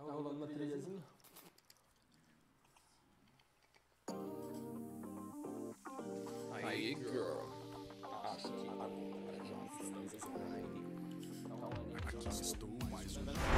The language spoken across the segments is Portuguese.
Tá rolando uma trilhazinha? Aí, girl. Acho que agora já estamos online. Aqui estou mais um.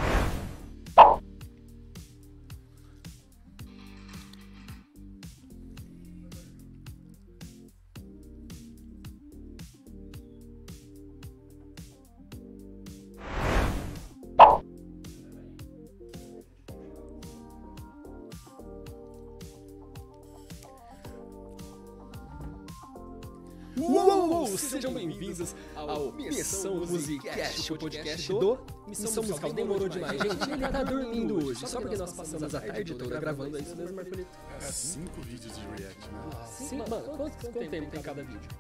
Sejam bem-vindos ao Missão Musicast, o podcast do Missão Musical. Demorou demais, gente. Ele tá dormindo hoje, só porque nós passamos a tarde toda gravando. É isso mesmo, Marcolito? É cinco vídeos de react, né? Sim, mano, quanto, quanto tempo tem cada vídeo?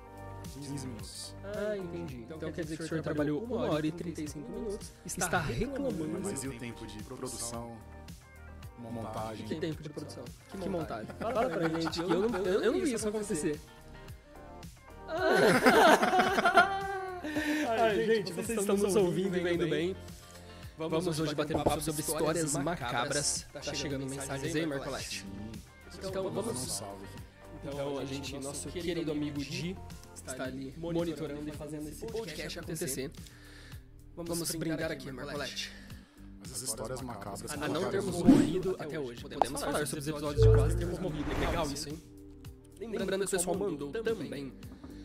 15 minutos. Ah, entendi. Então quer dizer que o senhor trabalhou 1 hora e 35 minutos, está reclamando. Mas e o tempo de produção, montagem? Que tempo de produção? Que montagem? Fala pra gente, que eu não, eu, eu não vi isso acontecer. Ai, gente, vocês estão nos ouvindo e vendo bem. Vamos hoje bater um papo sobre histórias macabras. Tá chegando mensagens aí, Marcolete? Então Vamos um vamos. salve aqui. Então a gente, nosso querido amigo Di, está ali monitorando e fazendo esse podcast acontecer. Vamos brindar aqui, Marcolete. Mas as histórias macabras. A não termos morrido até hoje. Podemos falar sobre os episódios de quase termos morrido. É legal isso, hein? Lembrando que o pessoal mandou também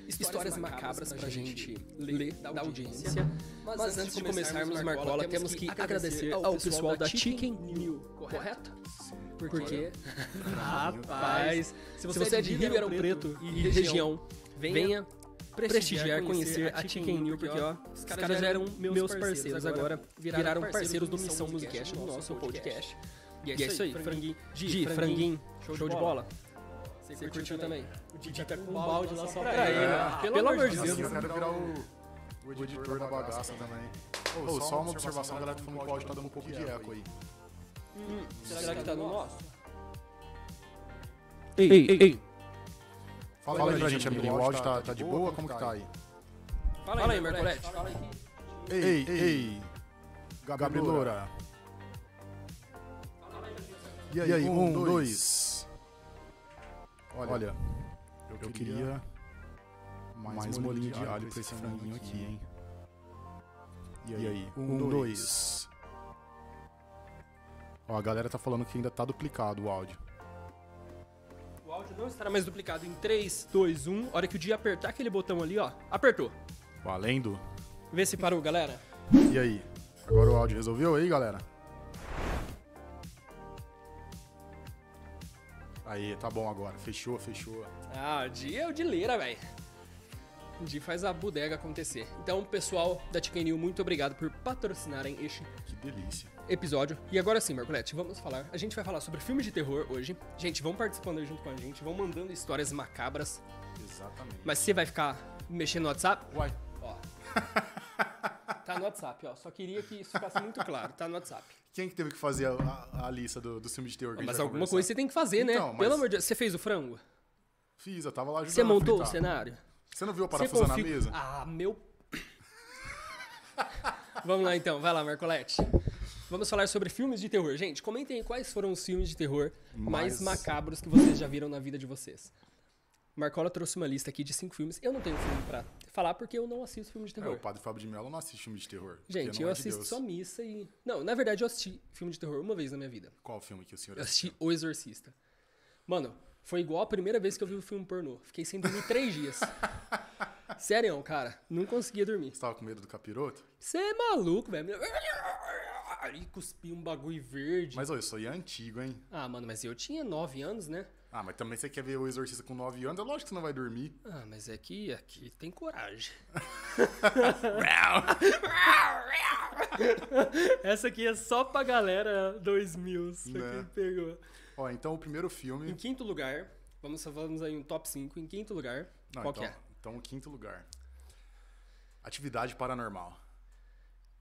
histórias macabras pra gente ler da audiência. Mas antes de começarmos, Marcola, temos que agradecer ao pessoal da Chicken New, correto? Porque, rapaz, se você é de Ribeirão Preto e região, venha prestigiar, conhecer a Chicken New, porque ó, os caras já eram meus parceiros, agora. viraram parceiros do Missão Musicast, no nosso podcast. E é isso aí, franguinho. Gi, franguinho, show de bola. Você curtiu também? O Didi tá com um balde lá só pra ele. né? Pelo amor de Deus. eu quero virar o, o editor da bagaça também. Ô, só uma observação, a galera tá falando que o áudio tá dando um pouco de eco aí. Será que tá no nosso? Ei, ei, ei. Fala aí pra gente, amigo. O áudio tá, tá de boa? Como que tá aí? Fala aí, Mercolete. Ei, ei, Gabrielora. E aí, um, dois. Olha, eu queria mais molinho de alho pra esse franguinho aqui, hein? E aí, um, dois. Ó, a galera tá falando que ainda tá duplicado o áudio. O áudio não estará mais duplicado em 3, 2, 1. Hora que o dia apertar aquele botão ali, ó. Apertou. Valendo? Vê se parou, galera. E aí? Agora o áudio resolveu aí, galera? Aí, tá bom agora. Fechou, fechou. Ah, o dia é o de leira, velho. O dia faz a bodega acontecer. Então, pessoal da Chicken New, muito obrigado por patrocinarem este Que delícia. episódio. E agora sim, Marcolete, vamos falar. A gente vai falar sobre filmes de terror hoje. Gente, vão participando aí junto com a gente, vão mandando histórias macabras. Exatamente. Mas você vai ficar mexendo no WhatsApp? Uai, Ó. Tá no WhatsApp, ó. Só queria que isso ficasse muito claro. Tá no WhatsApp. Quem que teve que fazer a, a- a lista do, do filme de terror Mas alguma conversar? coisa você tem que fazer, né? Então, mas- Pelo amor de Deus. Você fez o frango? Fiz, eu tava lá ajudando Você a montou o cenário? Você não viu a Você parafusa na config- mesa? Ah, meu. Vamos lá então, vai lá, Marcolete. Vamos falar sobre filmes de terror. Gente, comentem aí quais foram os filmes de terror mais Mais- macabros que vocês já viram na vida de vocês. Marcola trouxe uma lista aqui de cinco filmes. Eu não tenho filme pra falar porque eu não assisto filme de É, terror. o Padre Fábio de Mello não assiste filme de terror. Gente, eu é de assisto Deus. só missa e. Não, na verdade eu assisti filme de terror uma vez na minha vida. Qual filme que o senhor Eu assistiu? assisti O Exorcista. Mano, foi igual a primeira vez que eu vi o filme pornô. Fiquei sem dormir três dias. Sério, cara. Não conseguia dormir. Você tava com medo do capiroto? Você é maluco, velho. E cuspi um bagulho verde. Mas, ô, isso aí é antigo, hein? Ah, mano, mas eu tinha nove anos, né? Ah, mas também você quer ver o Exorcista com 9 anos, é lógico que você não vai dormir. Ah, mas é que aqui tem coragem. Essa aqui é só pra galera 2000. Isso Né? aqui pegou. Ó, então o primeiro Em filme... quinto lugar, vamos, vamos aí um top 5. Em quinto lugar, Não, qual então, que é? Então, quinto lugar. Atividade Paranormal.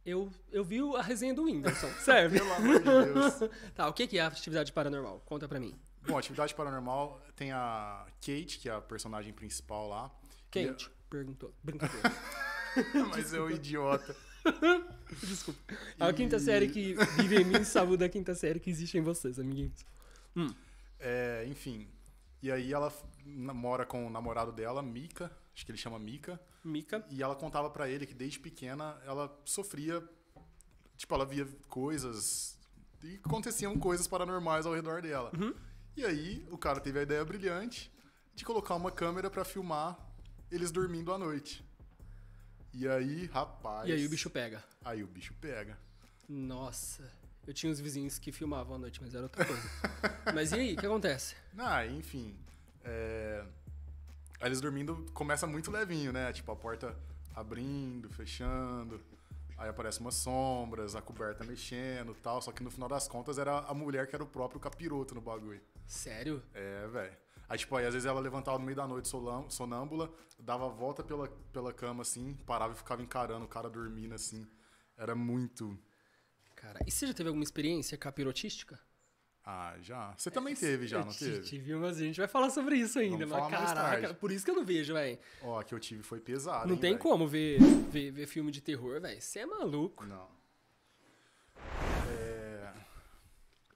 Eu, eu vi a resenha do Whindersson, serve? Pelo amor de Deus. tá, o que que é a atividade paranormal? Conta pra mim. Bom, Atividade Paranormal tem a Kate, que é a personagem principal lá. Kate, perguntou. Brincadeira. Mas é um idiota. Desculpa. A quinta série que vive em mim sabe da quinta série que existe em vocês, amiguinhos. Hum. É, enfim. E aí ela mora com o namorado dela, Mika. Acho que ele chama Mika. Mika. E ela contava para ele que desde pequena ela sofria. Tipo, ela via coisas. E aconteciam coisas paranormais ao redor dela. Uhum. E aí o cara teve a ideia brilhante de colocar uma câmera para filmar eles dormindo à noite. E aí, rapaz. E aí o bicho pega. Aí o bicho pega. Nossa. Eu tinha uns vizinhos que filmavam à noite, mas era outra coisa. mas e aí, o que acontece? Ah, enfim. É... Aí eles dormindo começa muito levinho, né? Tipo, a porta abrindo, fechando. Aí aparecem umas sombras, a coberta mexendo e tal. Só que no final das contas era a mulher que era o próprio capiroto no bagulho. Sério? É, velho. Aí, tipo, aí às vezes ela levantava no meio da noite sonâmbula, dava a volta pela, pela cama, assim, parava e ficava encarando o cara dormindo, assim. Era muito. Cara, e você já teve alguma experiência capirotística? Ah, já. Você também é, teve, já, não teve? Tive, mas a gente vai falar sobre isso ainda. Vamos mas caraca, por isso que eu não vejo, velho. Ó, a que eu tive foi pesado. Não hein, tem véio. como ver, ver, ver filme de terror, velho. Você é maluco. Não. É...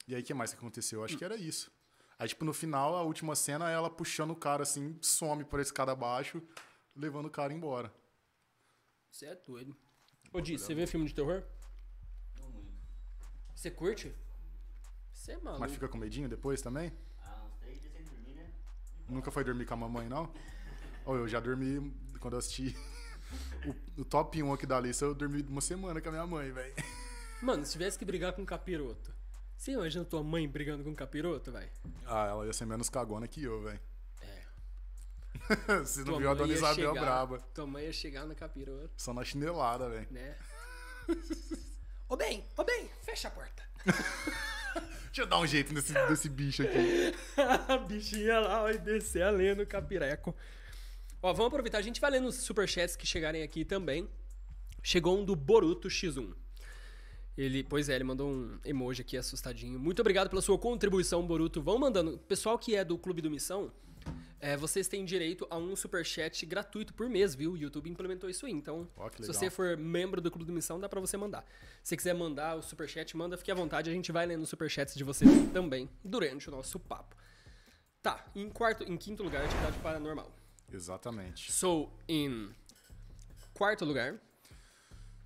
E aí, o que mais que aconteceu? Eu acho que era isso. Aí, tipo, no final, a última cena, ela puxando o cara assim, some por esse cara abaixo, levando o cara embora. Você é doido. Ô, Di, você vê filme de terror? Não muito. Você curte? Você é maluco. Mas fica com medinho depois também? Ah, uns três dias sem dormir, né? Nunca foi dormir com a mamãe, não? Ou eu já dormi quando eu assisti o, o, top 1 aqui da lista, eu dormi uma semana com a minha mãe, velho. Mano, se tivesse que brigar com um capiroto, você imagina tua mãe brigando com um capiroto, velho? Ah, ela ia ser menos cagona que eu, velho. É. Você não tua viu a Dona Isabel chegar, braba. Tua mãe ia chegar no capiroto. Só na chinelada, velho. Né? ô bem, ô bem, fecha a porta. Deixa eu dar um jeito nesse, nesse bicho aqui. a bichinha lá vai descer a lenha no capireco. Ó, vamos aproveitar. A gente vai ler nos superchats que chegarem aqui também. Chegou um do Boruto X1. Ele, pois é, ele mandou um emoji aqui assustadinho. Muito obrigado pela sua contribuição, Boruto. Vão mandando. Pessoal que é do Clube do Missão, é, vocês têm direito a um superchat gratuito por mês, viu? O YouTube implementou isso aí. Então, oh, se você for membro do Clube do Missão, dá pra você mandar. Se você quiser mandar o superchat, manda, fique à vontade. A gente vai lendo os superchats de vocês também durante o nosso papo. Tá, em quarto, em quinto lugar, atividade paranormal. Exatamente. So, em quarto lugar.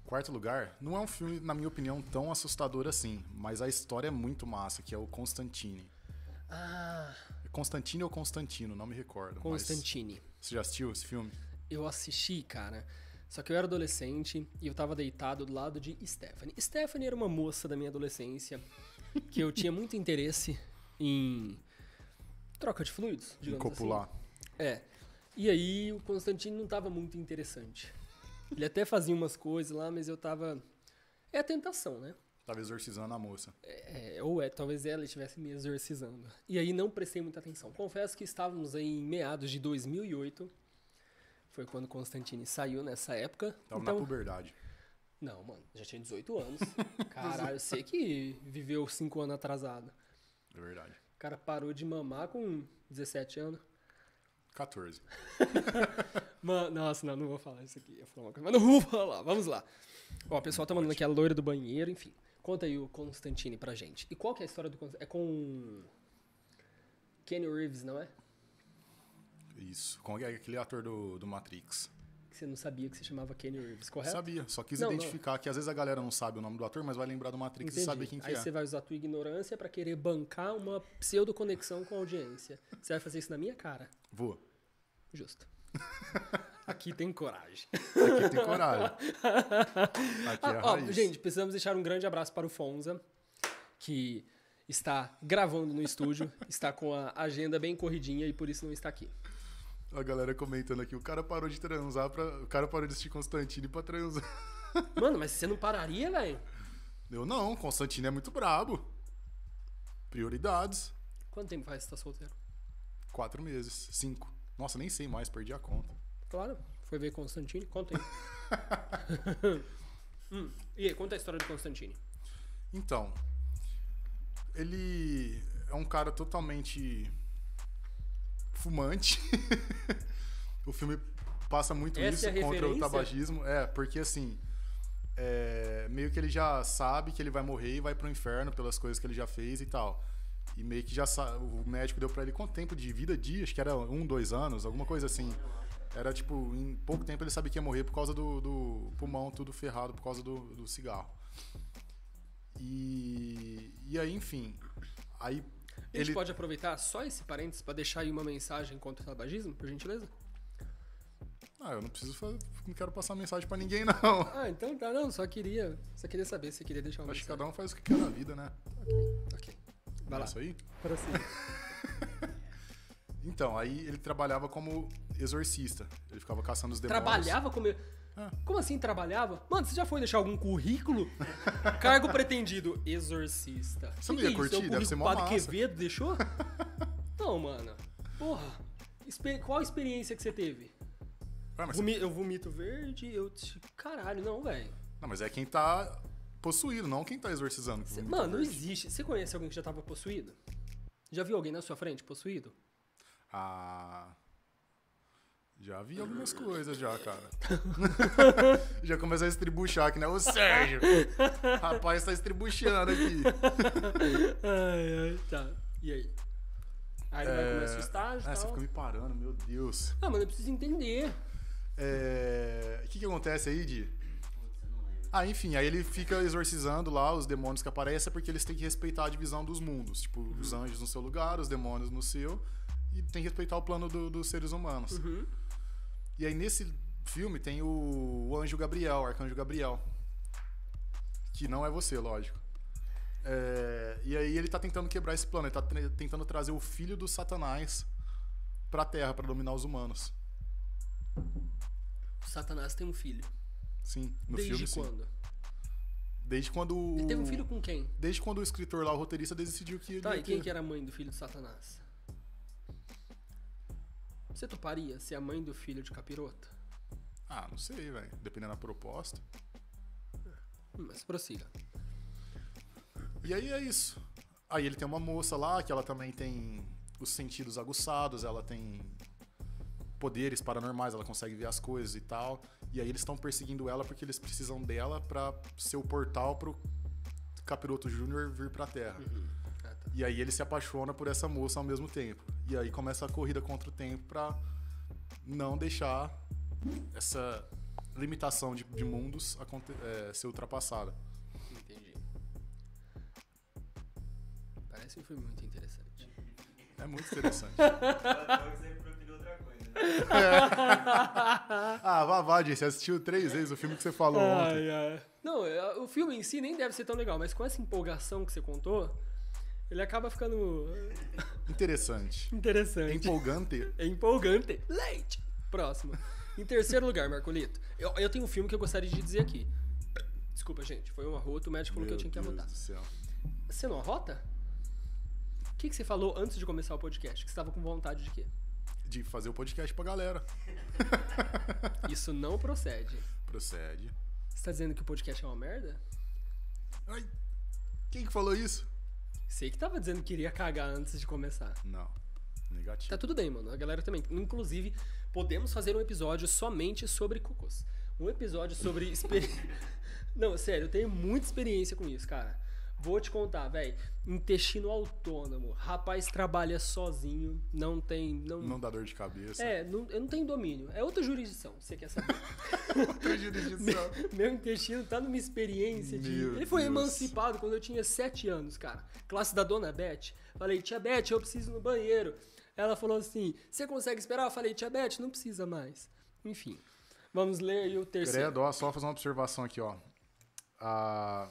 Quarto lugar, não é um filme, na minha opinião, tão assustador assim, mas a história é muito massa, que é o Constantine. Ah. Constantine ou Constantino, não me recordo. Constantine. Você já assistiu esse filme? Eu assisti, cara. Só que eu era adolescente e eu tava deitado do lado de Stephanie. Stephanie era uma moça da minha adolescência que eu tinha muito interesse em troca de fluidos, digamos em copular. assim. É. E aí o Constantino não tava muito interessante. Ele até fazia umas coisas lá, mas eu tava. É a tentação, né? Tava exorcizando a moça. É, ou é, talvez ela estivesse me exorcizando. E aí não prestei muita atenção. Confesso que estávamos aí em meados de 2008. Foi quando Constantine saiu nessa época. Tava então... na puberdade. Não, mano, já tinha 18 anos. Caralho, eu sei que viveu 5 anos atrasado. É verdade. O cara parou de mamar com 17 anos. 14. Mano, nossa, não, não vou falar isso aqui. Eu falar uma coisa, mas não vou falar. Vamos lá. Ó, o pessoal tá mandando aqui a loira do banheiro, enfim. Conta aí o Constantine pra gente. E qual que é a história do Constantine? É com Kenny Reeves, não é? Isso. Com aquele ator do, do Matrix. Que você não sabia que se chamava Kenny Reeves, correto? Sabia, só quis Não, identificar não. que às vezes a galera não sabe o nome do ator, mas vai lembrar do Matrix Entendi. e saber quem que Aí é. você vai usar a tua ignorância pra querer bancar uma pseudo-conexão com a audiência. Você vai fazer isso na minha cara. Vou. Justo. Aqui tem coragem. Aqui tem coragem. Aqui é a Ó, gente, precisamos deixar um grande abraço para o Fonza, que está gravando no estúdio, está com a agenda bem corridinha e por isso não está aqui. A galera comentando aqui, o cara parou de transar pra. O cara parou de assistir Constantine pra transar. Mano, mas você não pararia, velho? Eu não, Constantine é muito brabo. Prioridades. Quanto tempo faz que você tá solteiro? Quatro meses. Cinco. Nossa, nem sei mais, perdi a conta. Claro, foi ver Constantine? Conta aí. hum, e aí, conta a história do Constantine. Então, ele é um cara totalmente fumante. o filme passa muito Essa isso é contra o tabagismo. É, porque assim, é, meio que ele já sabe que ele vai morrer e vai pro inferno pelas coisas que ele já fez e tal. E meio que já o médico deu pra ele quanto tempo de vida? Dias, que era um, dois anos, alguma coisa assim. Era tipo, em pouco tempo ele sabia que ia morrer por causa do, do pulmão tudo ferrado por causa do, do cigarro. E, e aí, enfim. Aí A gente ele. pode aproveitar só esse parênteses pra deixar aí uma mensagem contra o tabagismo, por gentileza? Ah, eu não preciso fazer. Não quero passar mensagem pra ninguém, não. Ah, então tá, não, só queria, só queria saber se você queria deixar uma Acho que mensagem. cada um faz o que quer na vida, né? Ok, ok. Vai é lá. isso aí? Para si. Então, aí ele trabalhava como exorcista. Ele ficava caçando os demônios. Trabalhava como. Ah. Como assim trabalhava? Mano, você já foi deixar algum currículo? Cargo pretendido, exorcista. Você não ia que curtir? É Deve ser mó Padre massa. Quevedo deixou? não, mano. Porra. Qual a experiência que você teve? Ué, mas Vomi- Eu vomito verde, eu. te- Caralho, não, velho. Não, mas é quem tá possuído, não quem tá exorcizando. Cê- Mano, não verde. existe. Você conhece alguém que já tava possuído? Já viu alguém na sua frente possuído? Ah. Já vi algumas coisas já, cara. já começou a estribuchar aqui, né? Ô Sérgio! Rapaz, tá estribuchando aqui. Ai, ai, tá. E aí? Aí vai começar o estágio Ah, e você fica me parando, meu Deus. Ah, mano, eu preciso entender. É, O que que acontece aí, Di? Ah, enfim, aí ele fica exorcizando lá os demônios que aparecem porque eles têm que respeitar a divisão dos mundos. Tipo, os anjos no seu lugar, os demônios no seu. E tem que respeitar o plano do- dos seres humanos. Uhum. E aí nesse filme tem o, o anjo Gabriel, o arcanjo Gabriel. Que não é você, lógico. É, e aí ele tá tentando quebrar esse plano. Ele tá tentando trazer o filho do Satanás pra Terra, pra dominar os humanos. O Satanás tem um filho. Sim, no Desde filme sim. quando? Desde quando Ele teve um filho com quem? Desde quando o escritor lá, o roteirista, decidiu que ele Tá, e quem ter- que era a mãe do filho de Satanás? Você toparia ser a mãe do filho de capiroto? Ah, não sei, velho. Dependendo da proposta. Hum, Mas prossiga. E aí é isso. Aí ele tem uma moça lá que ela também tem os sentidos aguçados, ela tem poderes paranormais, ela consegue ver as coisas e tal. E aí eles estão perseguindo ela porque eles precisam dela pra ser o portal pro Capiroto Júnior vir pra Terra. Ah, tá. E aí ele se apaixona por essa moça ao mesmo tempo. E aí começa a corrida contra o tempo pra não deixar essa limitação de, de mundos é, ser ultrapassada. Entendi. Parece um filme muito interessante. É muito interessante. Que né? ah, vá, vá, Jay, você assistiu três vezes o filme que você falou ontem. Ai, ai. Não, é, o filme em si nem deve ser tão legal, mas com essa empolgação que você contou, ele acaba ficando Interessante. É interessante. empolgante. É empolgante. Leite! Próximo. Em terceiro lugar, Marcolito, eu, eu tenho um filme que eu gostaria de dizer aqui. Desculpa, gente, foi um arroto, o médico falou que eu tinha que Meu arrotar. Deus do céu. Você não arrota? O que, que você falou antes de começar o podcast? Que você estava com vontade de quê? De fazer o podcast pra galera. Isso não procede. Procede. Você tá dizendo que o podcast é uma merda? Ai, quem que falou isso? Sei que tava dizendo que iria cagar antes de começar. Não. Negativo. Tá tudo bem, mano. A galera também. Inclusive, podemos fazer um episódio somente sobre cocôs. Um episódio sobre. Não, sério, eu tenho muita experiência com isso, cara. Vou te contar, velho. Intestino autônomo. Rapaz trabalha sozinho, não tem. Não, Não dá dor de cabeça. É, não, eu não tenho domínio. É outra jurisdição, você quer saber. Outra jurisdição. Meu intestino tá numa experiência de. Meu Ele foi Deus. emancipado quando eu tinha 7 anos, cara. Classe da dona Beth. Falei, tia Beth, eu preciso ir no banheiro. Ela falou assim: você consegue esperar? Eu falei, tia Beth, não precisa mais. Enfim. Vamos ler aí o terceiro. Credo, ó, só fazer uma observação aqui, ó. Ah,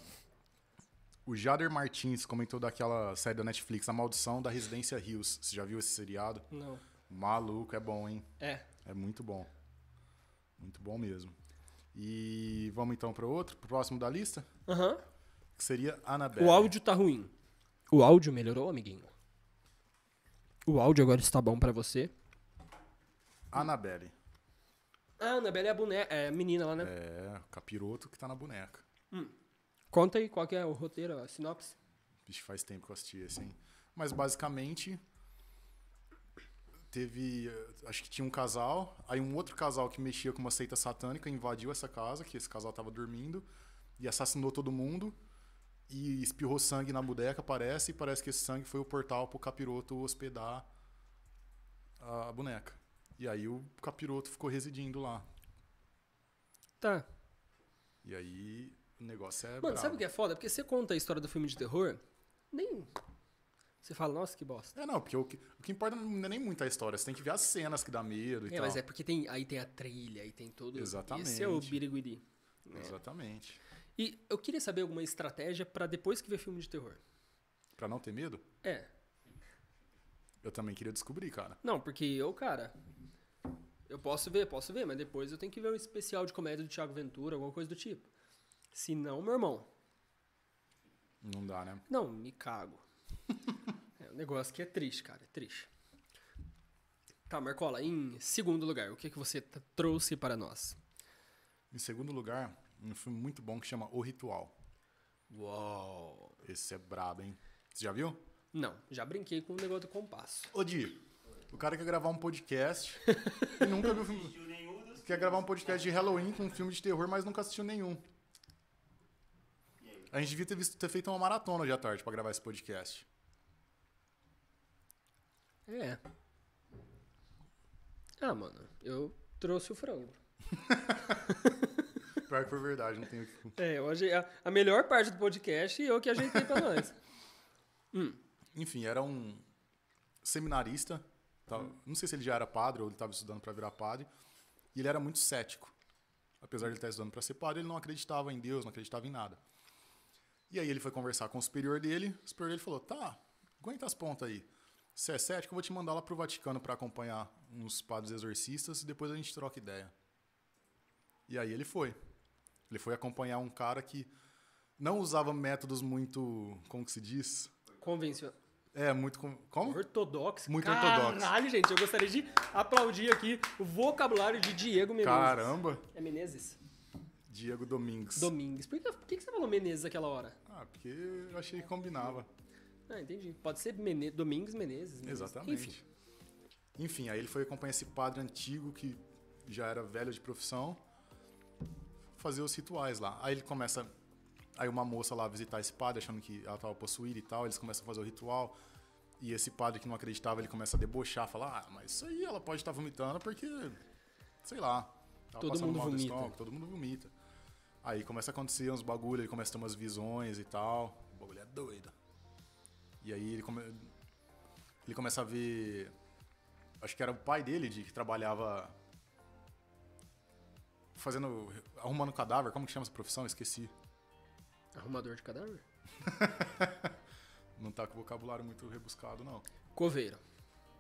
o Jader Martins comentou daquela série da Netflix, A Maldição da Residência Hills. Você já viu esse seriado? Não. Maluco, é bom, hein? É. É muito bom. Muito bom mesmo. E vamos então para outro, pro próximo da lista, Aham. que seria Annabelle. O áudio tá ruim. O áudio melhorou, amiguinho? O áudio agora está bom pra você? Annabelle. Ah, Annabelle é a boneca. É a menina lá, né? É, o capiroto que tá na boneca. Conta aí qual que é o roteiro, a sinopse. Vixe, faz tempo que eu assisti esse, hein? Mas basicamente teve, eh, acho que tinha um casal, aí um outro casal que mexia com uma seita satânica invadiu essa casa, que esse casal tava dormindo, e assassinou todo mundo. E espirrou sangue na boneca, parece, e parece que esse sangue foi o portal pro capiroto hospedar a boneca. E aí o capiroto ficou residindo lá. Tá. E aí o negócio é. Mano, brabo. sabe o que é foda? Porque você conta a história do filme de terror, nem. Você fala, nossa, que bosta. É, não, porque o que, o que importa não é nem muito a história, você tem que ver as cenas que dá medo e É, tal. mas é porque tem, aí tem a trilha, aí tem todo. Exatamente. Esse é o biriguidi. Exatamente. E eu queria saber alguma estratégia pra depois que ver filme de terror. Pra não ter medo, É. eu também queria descobrir, cara. Não, porque eu, cara. Eu posso ver, posso ver, mas depois eu tenho que ver um especial de comédia do Thiago Ventura, alguma coisa do tipo. Se não, meu irmão, Não dá, né? não, me cago. é um negócio que é triste, cara, é triste. Tá, Marcola, em segundo lugar, o que, que você trouxe para nós? Em segundo lugar, um filme muito bom que chama O Ritual. Uau! Esse é brabo, hein? Você já viu? Não, já brinquei com o negócio do compasso. Ô, Di, o cara quer gravar um podcast e nunca viu filme. Quer gravar um podcast de Halloween com um filme de terror, mas nunca assistiu nenhum. E? A gente devia ter, visto, ter feito uma maratona hoje à tarde pra gravar esse podcast. É. Ah, mano, eu trouxe o frango. Pior que foi verdade, não tenho o que. É, aje- a, a melhor parte do podcast eu que ajeitei pra nós. Enfim, era um seminarista. tá? Não sei se ele já era padre ou ele estava estudando para virar padre. E ele era muito cético. Apesar de ele estar estudando para ser padre, ele não acreditava em Deus, não acreditava em nada. E aí ele foi conversar com o superior dele. O superior dele falou: tá, aguenta as pontas aí. Se é cético, eu vou te mandar lá pro Vaticano para acompanhar uns padres exorcistas e depois a gente troca ideia. E aí ele foi. Ele foi acompanhar um cara que não usava métodos muito. Como que se diz? Convencional. É, muito. com- Como? Ortodoxo. Muito Caralho, ortodoxo. gente, eu gostaria de aplaudir aqui o vocabulário de Diego Menezes. Caramba! É Menezes? Diego Domingues. Domingues. Por que, por que você falou Menezes aquela hora? Ah, porque eu achei que combinava. Ah, entendi. Pode ser Mene... Domingues Menezes. Menezes. Exatamente. Enfim. Enfim. aí ele foi acompanhar esse padre antigo que já era velho de profissão fazer os rituais lá. Aí ele começa. Aí uma moça lá visitar esse padre, achando que ela estava possuída e tal, eles começam a fazer o ritual. E esse padre que não acreditava, ele começa a debochar, falar: Ah, mas isso aí ela pode estar vomitando porque. Sei lá. Tava Todo passando mundo mal do vomita. estômago, todo mundo vomita. Aí começa a acontecer uns bagulho, ele começa a ter umas visões e tal. O bagulho é doido. E aí ele, come... ele começa a ver. Acho que era o pai dele de que trabalhava. Fazendo. arrumando cadáver. Como que chama essa profissão? Esqueci. Arrumador de cadáver? Não tá com vocabulário muito rebuscado, não. Coveiro.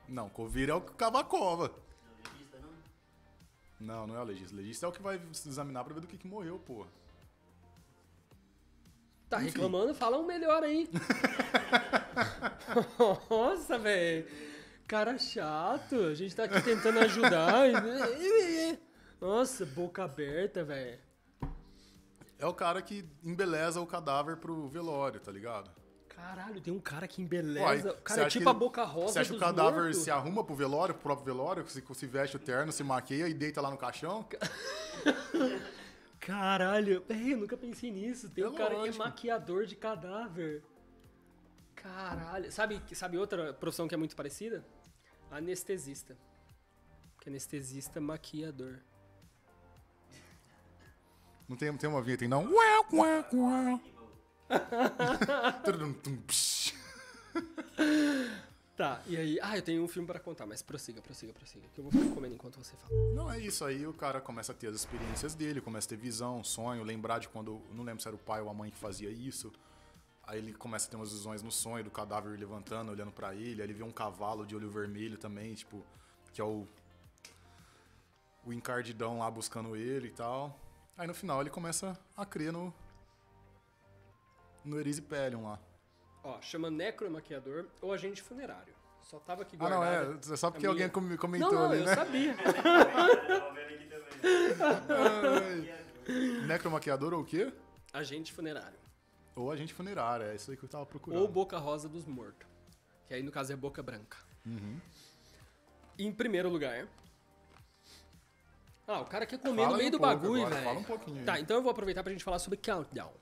Não, coveiro é o que cava a cova. Não não? É o legista. O legista é o que vai se examinar pra ver do que, que morreu, pô. Tá Enfim. reclamando? Fala um melhor aí. Nossa, velho. Cara chato. A gente tá aqui tentando ajudar. Nossa, boca aberta, velho. É o cara que embeleza o cadáver pro velório, tá ligado? Caralho, tem um cara que Uai, embeleza. O você cara é tipo a boca rosa Você acha que o cadáver mortos. se arruma pro velório, pro próprio velório, se, se veste o terno, se maqueia e deita lá no caixão? Caralho, Véi, eu nunca pensei nisso. Tem É um cara que é maquiador de cadáver. Caralho. Sabe, sabe outra profissão que é muito parecida? Anestesista. Que anestesista maquiador. Não tem, tem uma vinheta aí, não? Uau, uau, uau. Tá, e aí? Ah, eu tenho um filme pra contar, mas prossiga, prossiga, prossiga. Que eu vou ficar comendo enquanto você fala. Não é isso aí, o cara começa a ter as experiências dele, começa a ter visão, sonho, lembrar de quando, não lembro se era o pai ou a mãe que fazia isso. Aí ele começa a ter umas visões no sonho do cadáver levantando, olhando pra ele. Aí ele vê um cavalo de olho vermelho também, tipo, que é o o encardidão lá buscando ele e tal. Aí no final ele começa a crer no no Erisipelion lá. Ó, chama necromaquiador ou agente funerário. Só tava aqui Ah, não, guardado. é, só porque alguém minha- com- comentou Não, não, ali, eu né? sabia. Aqui também. Necromaquiador ou o quê? Agente funerário. Ou agente funerário, é isso aí que eu tava procurando. Ou boca rosa dos mortos. Que aí no caso é boca branca. Uhum. Em primeiro lugar, Ah, o cara quer comer Fala no meio um do bagulho, velho. fala um pouquinho. Tá, então eu vou aproveitar pra gente falar sobre Countdown.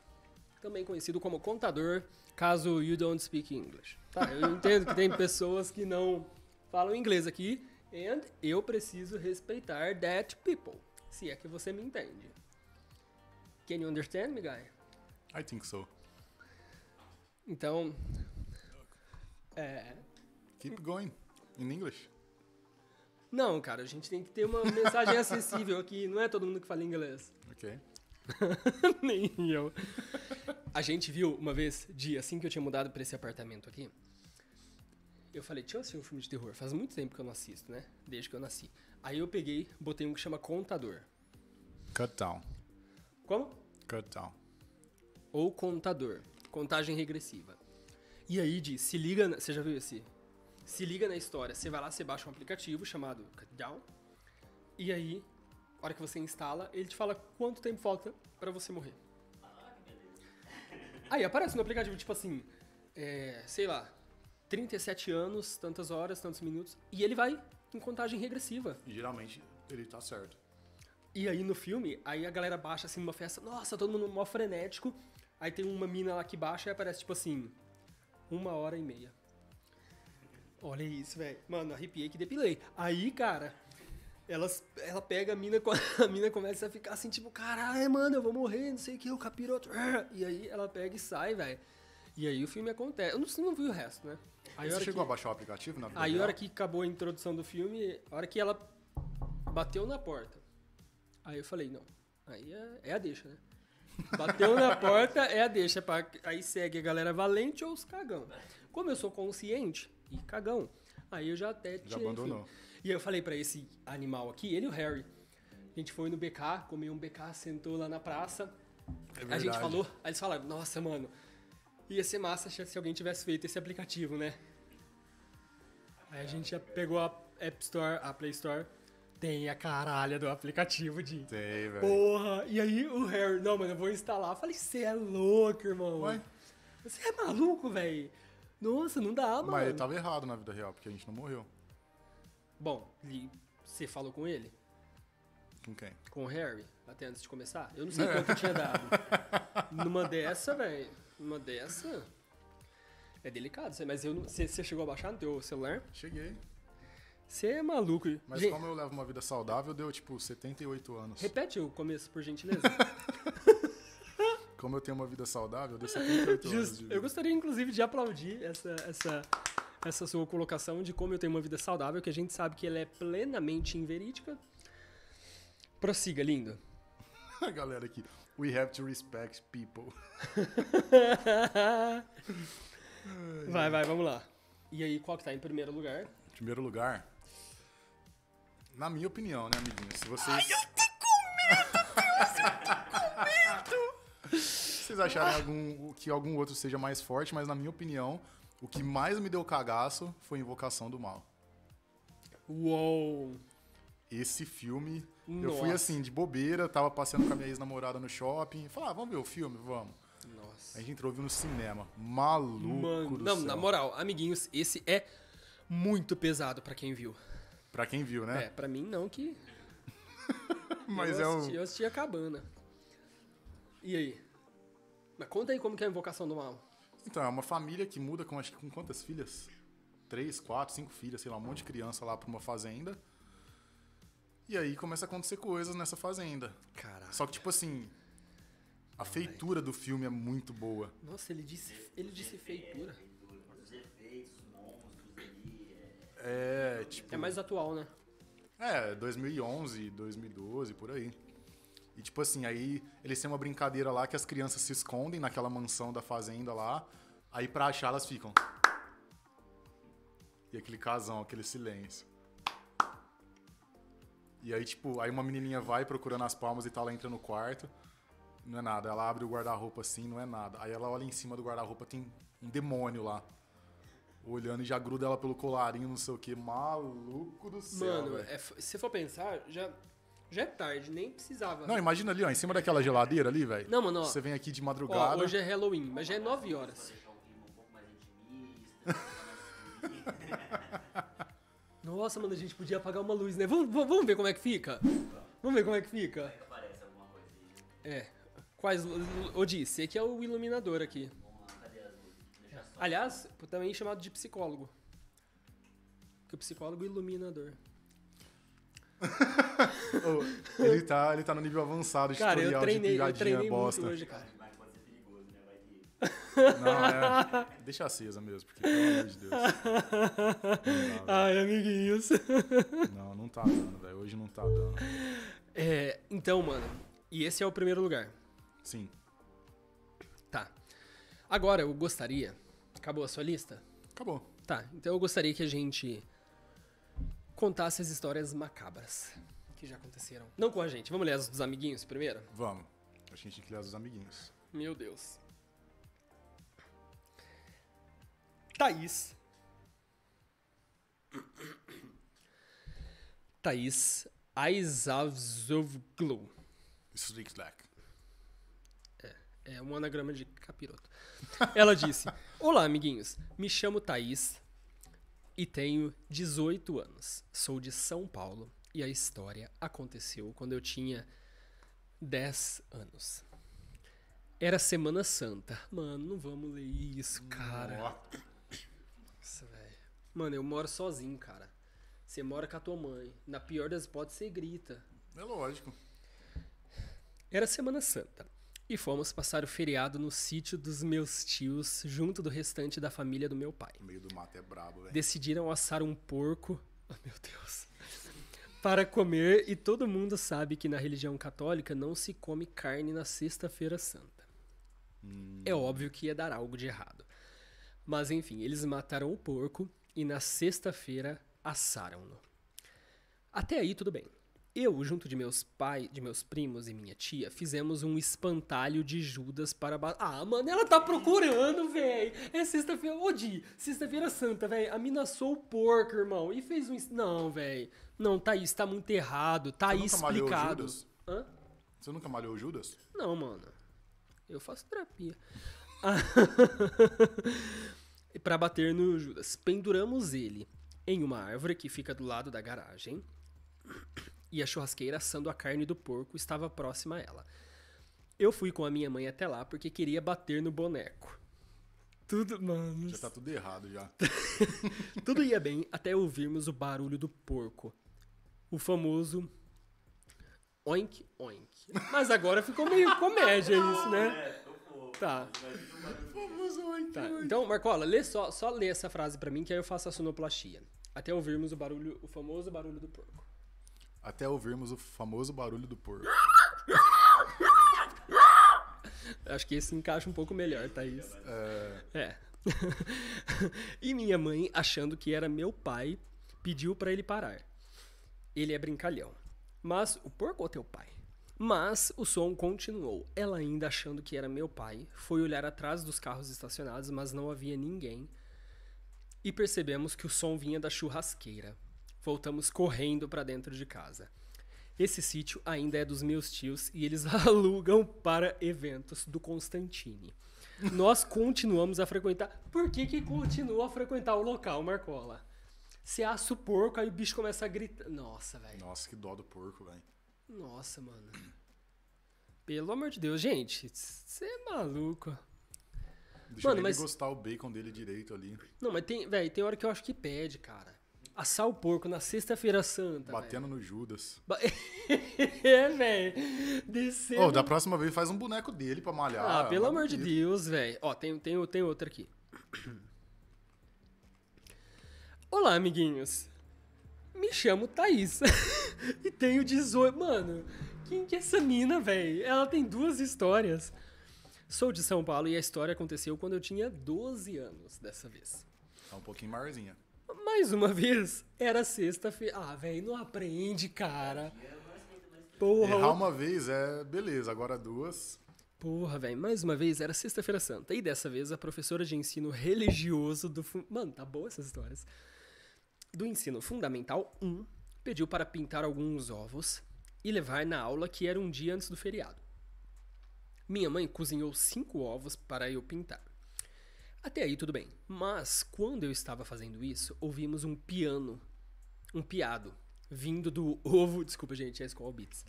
Também conhecido como contador, caso you don't speak English. Tá, eu entendo que tem pessoas que não falam inglês aqui, and eu preciso respeitar that people. Se é que você me entende. Can you understand me, guy? I think so. Então. É. Keep going. In English. Não, cara, a gente tem que ter uma mensagem acessível aqui. Não é todo mundo que fala inglês. Ok. Nem eu. A gente viu uma vez, dia assim que eu tinha mudado pra esse apartamento aqui. Eu falei, deixa eu assistir um filme de terror. Faz muito tempo que eu não assisto, né? Desde que eu nasci. Aí eu peguei, botei um que chama Contador. Cut down. Como? Cut down. Ou Contador. Contagem regressiva. E aí diz, se liga. Na, você já viu esse? Se liga na história. Você vai lá, você baixa um aplicativo chamado Cutdown. E aí, a hora que você instala, ele te fala quanto tempo falta pra você morrer. Aí aparece no aplicativo, tipo assim, é, sei lá, 37 anos, tantas horas, tantos minutos. E ele vai em contagem regressiva. E geralmente ele tá certo. E aí no filme, aí a galera baixa assim numa festa, nossa, todo mundo mó frenético. Aí tem uma mina lá que baixa e aparece tipo assim, uma hora e meia. Olha isso, velho. Mano, arrepiei que depilei. Aí, cara, elas, ela pega a mina, a mina começa a ficar assim, tipo, caralho, mano, eu vou morrer, não sei o que, o capiroto. E aí ela pega e sai, velho. E aí o filme acontece. Eu não, não vi o resto, né? Aí Você chegou que- a baixar o aplicativo na vida Aí, a hora que acabou a introdução do filme, a hora que ela bateu na porta. Aí eu falei, não, aí é, é a deixa, né? Bateu na porta, é a deixa. Pra, aí segue a galera valente ou os cagão. Como eu sou consciente e cagão, aí eu já até Já tirei, abandonou. enfim. E aí eu falei pra esse animal aqui, ele e o Harry. A gente foi no BK, comeu um BK, sentou lá na praça. É A gente falou, aí eles falaram, nossa, mano, ia ser massa se alguém tivesse feito esse aplicativo, né? Aí a gente já pegou a App Store, a Play Store, tem a caralha do aplicativo de... Tem, velho. Porra! E aí o Harry, não, mano, eu vou instalar. Eu falei, você é louco, irmão. Ué? Você é maluco, velho. Nossa, não dá, mano. Mas ele tava errado na vida real, porque a gente não morreu. Bom, você falou com ele? Com quem? Com o Harry? Até antes de começar? Eu não sei quanto tinha dado. Numa dessa, velho, numa dessa... É delicado, mas eu você chegou a baixar no teu celular? Cheguei. Você é maluco. Mas Gente, como eu levo uma vida saudável, deu tipo 78 anos. repete o começo, por gentileza. Como eu tenho uma vida saudável, deu 78 anos Justo. de Eu vida. gostaria, inclusive, de aplaudir essa, essa, essa sua colocação de como eu tenho uma vida saudável, que a gente sabe que ela é plenamente inverídica. Prossiga, lindo. A galera aqui. We have to respect people. Vai, vai, vamos lá. E aí, qual que tá em primeiro lugar? Em primeiro lugar, na minha opinião, né, amiguinhos? Se vocês. Se vocês acharem algum, que algum outro seja mais forte, mas na minha opinião, o que mais me deu cagaço foi Invocação do Mal. Uou! Esse filme, eu fui Nossa. assim, de bobeira, tava passeando com a minha ex-namorada no shopping, falei, ah, vamos ver o filme, vamos. Nossa. A gente entrou viu no cinema. Maluco Mano, do não, céu. na moral, amiguinhos, esse é muito pesado pra quem viu. Pra quem viu, né? É, pra mim não que Mas eu é assisti, o... eu assisti a cabana. E aí? Mas conta aí como que é a Invocação do Mal. Então, é uma família que muda com, acho que com quantas filhas? Três, quatro, cinco filhas, sei lá, um monte de criança lá pra uma fazenda. E aí começa a acontecer coisas nessa fazenda. Caraca. Só que, tipo assim, a feitura do filme é muito boa. Nossa, ele disse, ele disse feitura. Os efeitos, os monstros ali. É... É, tipo... É mais atual, né? É, 2011, 2012, por aí. E tipo assim, aí eles têm uma brincadeira lá que as crianças se escondem naquela mansão da fazenda lá. Aí pra achar elas ficam. E aquele casão, aquele silêncio. E aí, tipo, aí uma menininha vai procurando as palmas e tal, ela entra no quarto. Não é nada. Ela abre o guarda-roupa assim, não é nada. Aí ela olha em cima do guarda-roupa, tem um demônio lá. Olhando e já gruda ela pelo colarinho, não sei o que. Maluco do céu. Mano, é se for pensar, já, já é tarde, nem precisava. Não, imagina ali, ó, em cima daquela geladeira ali, velho. Não, mano, ó. Você vem aqui de Ó, madrugada. hoje é Halloween, mas já é 9 horas. Nossa, mano, a gente podia apagar uma luz, né? Vamos, vamos ver como é que fica? Vamos ver como é que fica. É. Quais. Ô, Di, esse aqui é o iluminador aqui. Luzes? Aliás, também chamado de psicólogo. Porque o psicólogo é o iluminador. Ô, ele, tá, ele tá no nível avançado de Cara, eu tutorial treinei, de eu treinei bosta. muito hoje, cara. Mas pode ser perigoso, né? Vai que. Não, é. Deixa acesa mesmo, porque pelo amor de Deus. Não, dá, Ai, amiguinhos. não, não tá dando, velho. Hoje não tá dando. É, então, mano. E esse é o primeiro lugar. Sim. Tá. Agora eu gostaria. Acabou a sua lista? Acabou. Tá, então eu gostaria que a gente contasse as histórias macabras que já aconteceram. Não com a gente, vamos ler as dos amiguinhos primeiro? Vamos. A gente tem que ler os amiguinhos. Meu Deus. Thaís. Thaís Aizavzovglu. Slick É um anagrama de capiroto. Ela disse: Olá, amiguinhos. Me chamo Thaís e tenho 18 anos. Sou de São Paulo e a história aconteceu quando eu tinha 10 anos. Era Semana Santa. Mano, não vamos ler isso, cara. Nossa, velho. Mano, eu moro sozinho, cara. Você mora com a tua mãe. Na pior das hipóteses, você grita. É lógico. Era Semana Santa e fomos passar o feriado no sítio dos meus tios, junto do restante da família do meu pai. O meio do mato é brabo, velho. Decidiram assar um porco, oh, meu Deus, para comer e todo mundo sabe que na religião católica não se come carne na Sexta-feira Santa. É óbvio que ia dar algo de errado. Mas enfim, eles mataram o porco e na sexta-feira assaram-no. Até aí tudo bem. Eu, junto de meus pais, de meus primos e minha tia, fizemos um espantalho de Judas para. Ah, mano, ela tá procurando, véi. É sexta-feira, ô Di, sexta-feira santa, véi. A mina assou o porco, irmão, e fez um Não, véi. Não, tá isso, tá muito errado, tá Você aí nunca malhou o explicado. Judas? Hã? Você nunca malhou o Judas? Não, mano. Eu faço terapia. para bater no Judas. Penduramos ele em uma árvore que fica do lado da garagem. E a churrasqueira assando a carne do porco estava próxima a ela. Eu fui com a minha mãe até lá porque queria bater no boneco. Tudo, mano. Já tá tudo errado já. Tudo ia bem até ouvirmos o barulho do porco. O famoso oink oink. Mas agora ficou meio comédia isso, né? É, tô fofo. Tá. Tá, oink. então, Marcola, lê só, só lê essa frase pra mim que aí eu faço a sonoplastia. Até ouvirmos o barulho, o famoso barulho do porco. Até ouvirmos o famoso barulho do porco. Acho que esse encaixa um pouco melhor, Thaís. É, É. e minha mãe, achando que era meu pai, pediu pra ele parar. Ele é brincalhão. Mas o porco ou teu pai? Mas o som continuou. Ela ainda achando que era meu pai, foi olhar atrás dos carros estacionados, mas não havia ninguém. E percebemos que o som vinha da churrasqueira. Voltamos correndo pra dentro de casa. Esse sítio ainda é dos meus tios e eles alugam para eventos do Constantine. Nós continuamos a frequentar. Por que, que continua a frequentar o local, Marcola? Você assa o porco, aí o bicho começa a gritar. Nossa, velho. nossa, que dó do porco, velho. Nossa, mano. Pelo amor de Deus, gente. Você é maluco. Deixa Mano, ele mas- gostar o bacon dele direito ali. Não, mas tem, velho, tem hora que eu acho que pede, cara. Assar o porco na sexta-feira santa. Batendo no Judas. Ba- é, velho. Descendo. Ô, da próxima vez faz um boneco dele pra malhar. Ah, pelo amor de. Deus, velho. Ó, tem, tem, tem outra aqui. Olá, amiguinhos. Me chamo Thaís. e tenho 18. Mano, quem que é essa mina, velho? Ela tem duas histórias. Sou de São Paulo e a história aconteceu quando eu tinha 12 anos dessa vez. Tá um pouquinho maiorzinha. Mais uma vez, era sexta-feira. Ah, velho, não aprende, cara. Porra, Errar uma vez é beleza, agora duas. Porra, velho, mais uma vez era Sexta-feira Santa. E dessa vez a professora de ensino religioso do. fun- Mano, tá boa essas histórias. Do ensino fundamental 1 pediu para pintar alguns ovos e levar na aula que era um dia antes do feriado. Minha mãe cozinhou cinco ovos para eu pintar. Até aí tudo bem. Mas quando eu estava fazendo isso, ouvimos um piano, um piado, vindo do ovo. Desculpa, gente, é Skull Beats.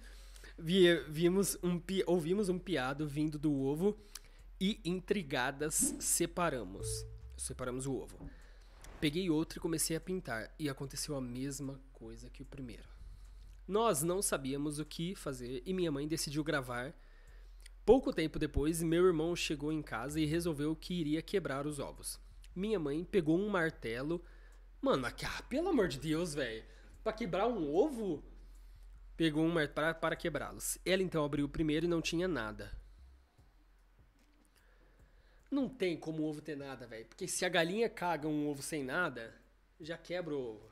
Vi, vimos um, pi- ouvimos um piado vindo do ovo e intrigadas separamos. Separamos o ovo. Peguei outro e comecei a pintar, e aconteceu a mesma coisa que o primeiro. Nós não sabíamos o que fazer e minha mãe decidiu gravar. Pouco tempo depois, meu irmão chegou em casa e resolveu que iria quebrar os ovos. Minha mãe pegou um martelo. Mano, aqui, ah, pelo amor de Deus, velho. Pra quebrar um ovo? Pegou um martelo para, para quebrá-los. Ela então abriu o primeiro e não tinha nada. Não tem como o ovo ter nada, velho. Porque se a galinha caga um ovo sem nada, já quebra o ovo.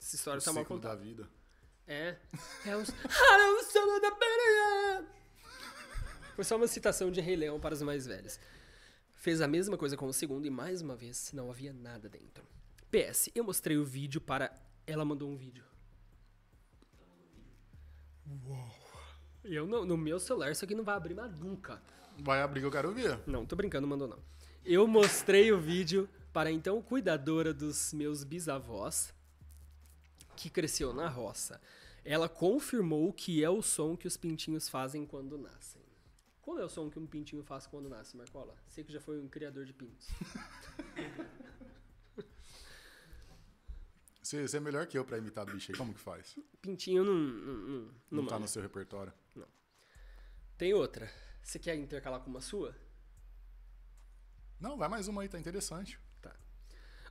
Essa história O tá mal contada. da vida. É. É o... Ah, o som da Maria! Foi só uma citação de Rei Leão para os mais velhos. Fez a mesma coisa com o segundo e mais uma vez não havia nada dentro. PS, eu mostrei o vídeo para. Ela mandou um vídeo. Uou. Eu não, no meu celular isso aqui não vai abrir mais nunca. Vai abrir que eu quero ver. Não, tô brincando, mandou não. Eu mostrei o vídeo para a então cuidadora dos meus bisavós, que cresceu na roça. Ela confirmou que é o som que os pintinhos fazem quando nascem. Qual é o som que um pintinho faz quando nasce, Marcola? Sei que já foi um criador de pintos. Você, é melhor que eu pra imitar bicho aí. Como que faz? Pintinho não. Não, não, Não, não tá manda. no seu repertório. Tem outra. Você quer intercalar com uma sua? Não, vai mais uma aí, tá interessante.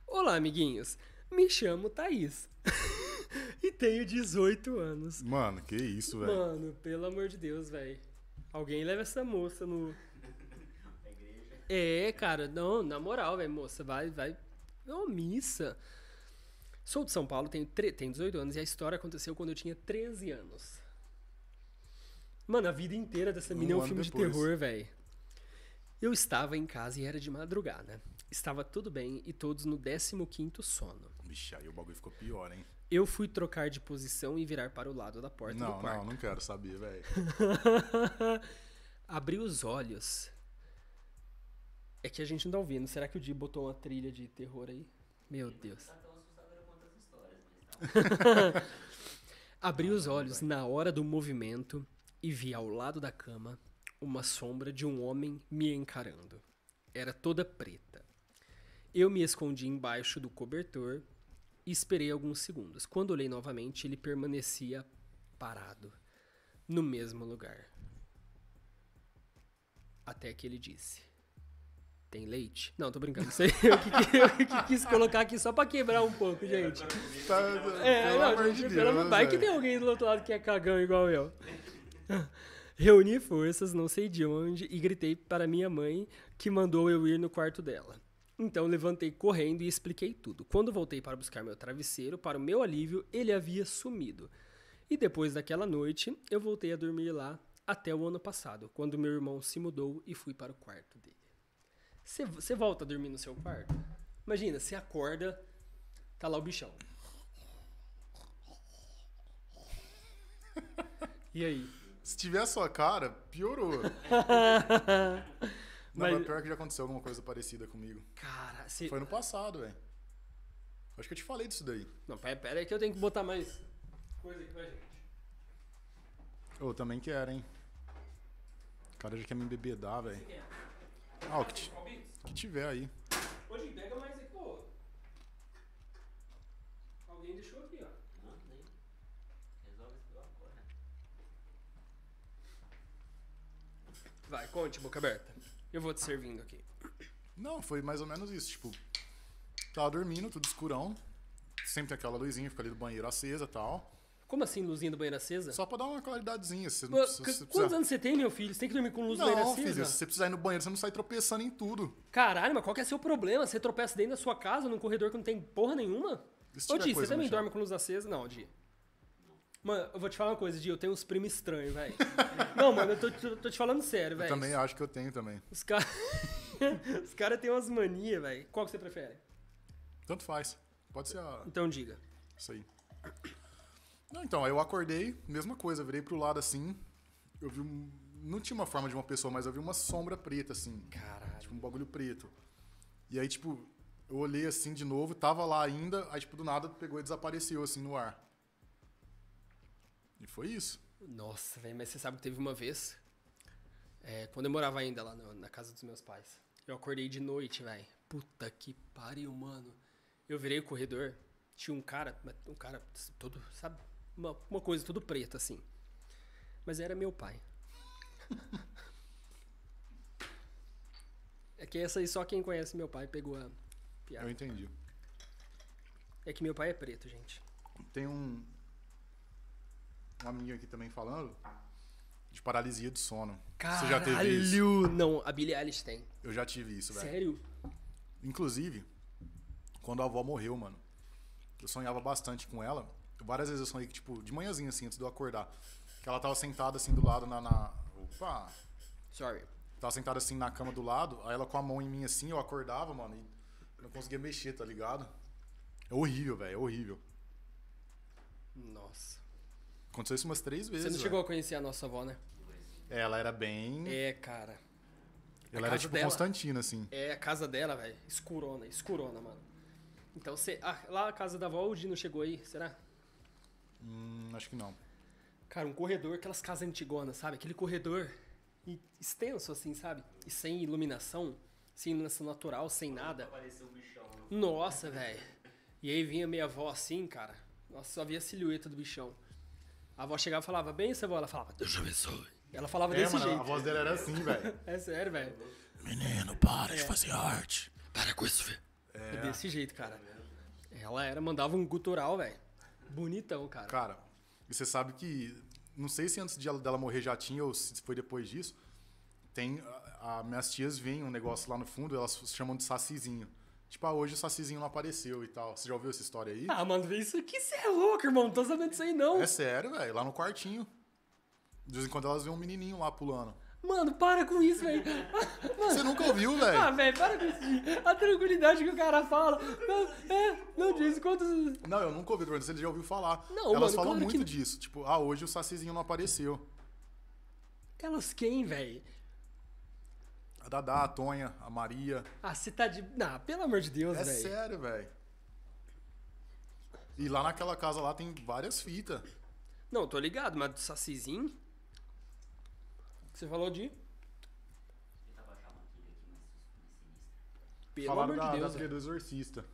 Olá, amiguinhos. Me chamo Thaís. e tenho 18 anos. Mano, que isso, velho. Mano, pelo amor de Deus, velho. Alguém leva essa moça no. É, cara, não, na moral, velho, moça, vai, vai. É uma missa. Sou de São Paulo, tenho, tre- tenho 18 anos e a história aconteceu quando eu tinha 13 anos. Mano, a vida inteira dessa Um mina é um filme depois. de terror, velho. Eu estava em casa e era de madrugada. Estava tudo bem e todos no 15º sono. Vixe, aí o bagulho ficou pior, hein? Eu fui trocar de posição e virar para o lado da porta do Não, quarto. não, não quero saber, velho. Abri os olhos. É que a gente não tá ouvindo. Será que o Di botou uma trilha de terror aí? Meu Deus. Tá tá Abri os olhos na hora do movimento e vi ao lado da cama uma sombra de um homem me encarando. Era toda preta. Eu me escondi embaixo do cobertor e esperei alguns segundos. Quando olhei novamente, ele permanecia parado, no mesmo lugar. Até que ele disse: Tem leite? Não, tô brincando. Isso aí eu que, que- eu que quis colocar aqui só pra quebrar um pouco, gente. Tá, É, pelo não, amor gente, de pelo Deus, vai que tem alguém do outro lado que é cagão igual eu. Reuni forças, não sei de onde, e gritei para minha mãe, que mandou eu ir no quarto dela. Então levantei correndo e expliquei tudo. Quando voltei para buscar meu travesseiro, para o meu alívio, ele havia sumido. E depois daquela noite, eu voltei a dormir lá até o ano passado, quando meu irmão se mudou e fui para o quarto dele. Você- Você volta a dormir no seu quarto? Imagina, você acorda, tá lá o bichão. E aí? Se tiver a sua cara, piorou. Não, Mas- mas pior que já aconteceu alguma coisa parecida comigo. Cara, você. Foi no passado, velho. Acho que eu te falei disso daí. Não, pera, pera aí que eu tenho que botar mais coisa aqui pra gente. Eu também quero, hein. O cara já quer me embebedar, velho. Ah, o que, o que tiver aí. Hoje pega mais aqui, pô. Alguém deixou aqui, ó. Vai, conte, boca aberta. Eu vou te servindo aqui. Não, foi mais ou menos isso. Tipo, tava dormindo, tudo escurão. Sempre tem aquela luzinha, fica ali do banheiro acesa e tal. Como assim, luzinha do banheiro acesa? Só pra dar uma claridadezinha. Você não Pô, precisa. você Quantos precisa- anos você tem, meu filho? Você tem que dormir com luz do banheiro Não, acesa? filho, se você precisar ir no banheiro, você não sai tropeçando em tudo. Caralho, mas qual que é seu problema? Você tropeça dentro da sua casa, num corredor que não tem porra nenhuma? Se Ô, Di, você também dorme com luz acesa? Não, Di. Mano, eu vou te falar uma coisa, Di, eu tenho uns primos estranhos, velho. não, mano, eu tô, tô- tô te falando sério, Eu velho. também acho que eu tenho também. Os caras. Os caras têm umas manias, velho. Qual que você prefere? Tanto faz. Pode ser a... Então diga. isso aí. Não, então, aí eu acordei, mesma coisa, virei pro lado assim. Eu vi um... Não tinha uma forma de uma pessoa, mas eu vi uma sombra preta, assim. Caralho. Tipo, um bagulho preto. E aí, tipo, eu olhei assim de novo, tava lá ainda, aí, tipo, do nada pegou e desapareceu, assim, no ar. E foi isso. Nossa, velho, mas você sabe que teve uma vez, é, quando eu morava ainda lá na, na casa dos meus pais, eu acordei de noite, velho. Puta que pariu, mano. Eu virei o corredor, tinha um cara, um cara todo, sabe, uma, uma coisa tudo preta assim. Mas era meu pai. é que essa aí só quem conhece meu pai pegou a piada. Eu entendi. É que meu pai é preto, gente. Tem um. Um amigo aqui também falando de paralisia do sono. Caralho! Você já teve isso? Não, a Billie Eilish tem. Eu já tive isso, velho. Sério? Inclusive, quando a avó morreu, mano, eu sonhava bastante com ela. Várias vezes eu sonhei que, tipo, de manhãzinha, assim, antes de eu acordar. Que ela tava sentada, assim, do lado na... na... Opa! Sorry. Tava sentada, assim, na cama do lado. Aí ela com a mão em mim, assim, eu acordava, mano, e não conseguia mexer, tá ligado? É horrível, velho, é horrível. Nossa. Aconteceu isso umas três vezes, Você não chegou a conhecer a nossa avó, né? Ela era bem... É, cara. ela era, tipo, dela. Constantina, assim. É a casa dela, velho. Escurona, escurona, mano. Então você. Ah, lá a casa da avó, o Dino chegou aí, será? Hum, acho que não. Cara, um corredor, aquelas casas antigonas, sabe? Aquele corredor extenso, assim, sabe? E sem iluminação, sem iluminação natural, sem nada. Apareceu um bichão. Nossa, velho. E aí vinha minha avó assim, cara. Nossa, só via a silhueta do bichão. A avó chegava e falava, bem, avó. Ela falava, Deus abençoe. Ela falava É, desse mano, jeito. a voz dela era assim, velho. É sério, velho. Menino, para de fazer arte. Para com isso, velho. É desse jeito, cara. Ela era, mandava um gutural, velho. Bonitão, cara. Cara, e você sabe que. Não sei se antes de ela- dela morrer já tinha ou se foi depois disso. Tem. A, a- minhas tias veem um negócio lá no fundo, elas chamam de sacizinho. Tipo, ah, hoje o sacizinho não apareceu e tal. Você já ouviu essa história aí? Ah, mano, isso aqui, você é louco, irmão. Não tô sabendo disso aí, não. É sério, velho. Lá no quartinho. De vez em quando elas veem um menininho lá pulando. Mano, para com isso, velho. Você nunca ouviu, velho? Ah, velho, para com isso. A tranquilidade que o cara fala. Não, é, não diz quantos. Não, eu nunca ouvi, mas ele já ouviu falar. Não, Elas mano, falam claro que muito não. disso. Tipo, ah, hoje o sacizinho não apareceu. Elas quem, velho? A Dadá, a Tonha, a Maria. Ah, você tá de. Não, pelo amor de Deus, É velho. sério, velho. E lá naquela casa lá tem várias fitas. Não, tô ligado, mas do sacizinho. Você falou de. Pelo Falaram amor da, de da Deus. trilha velho. do Exorcista.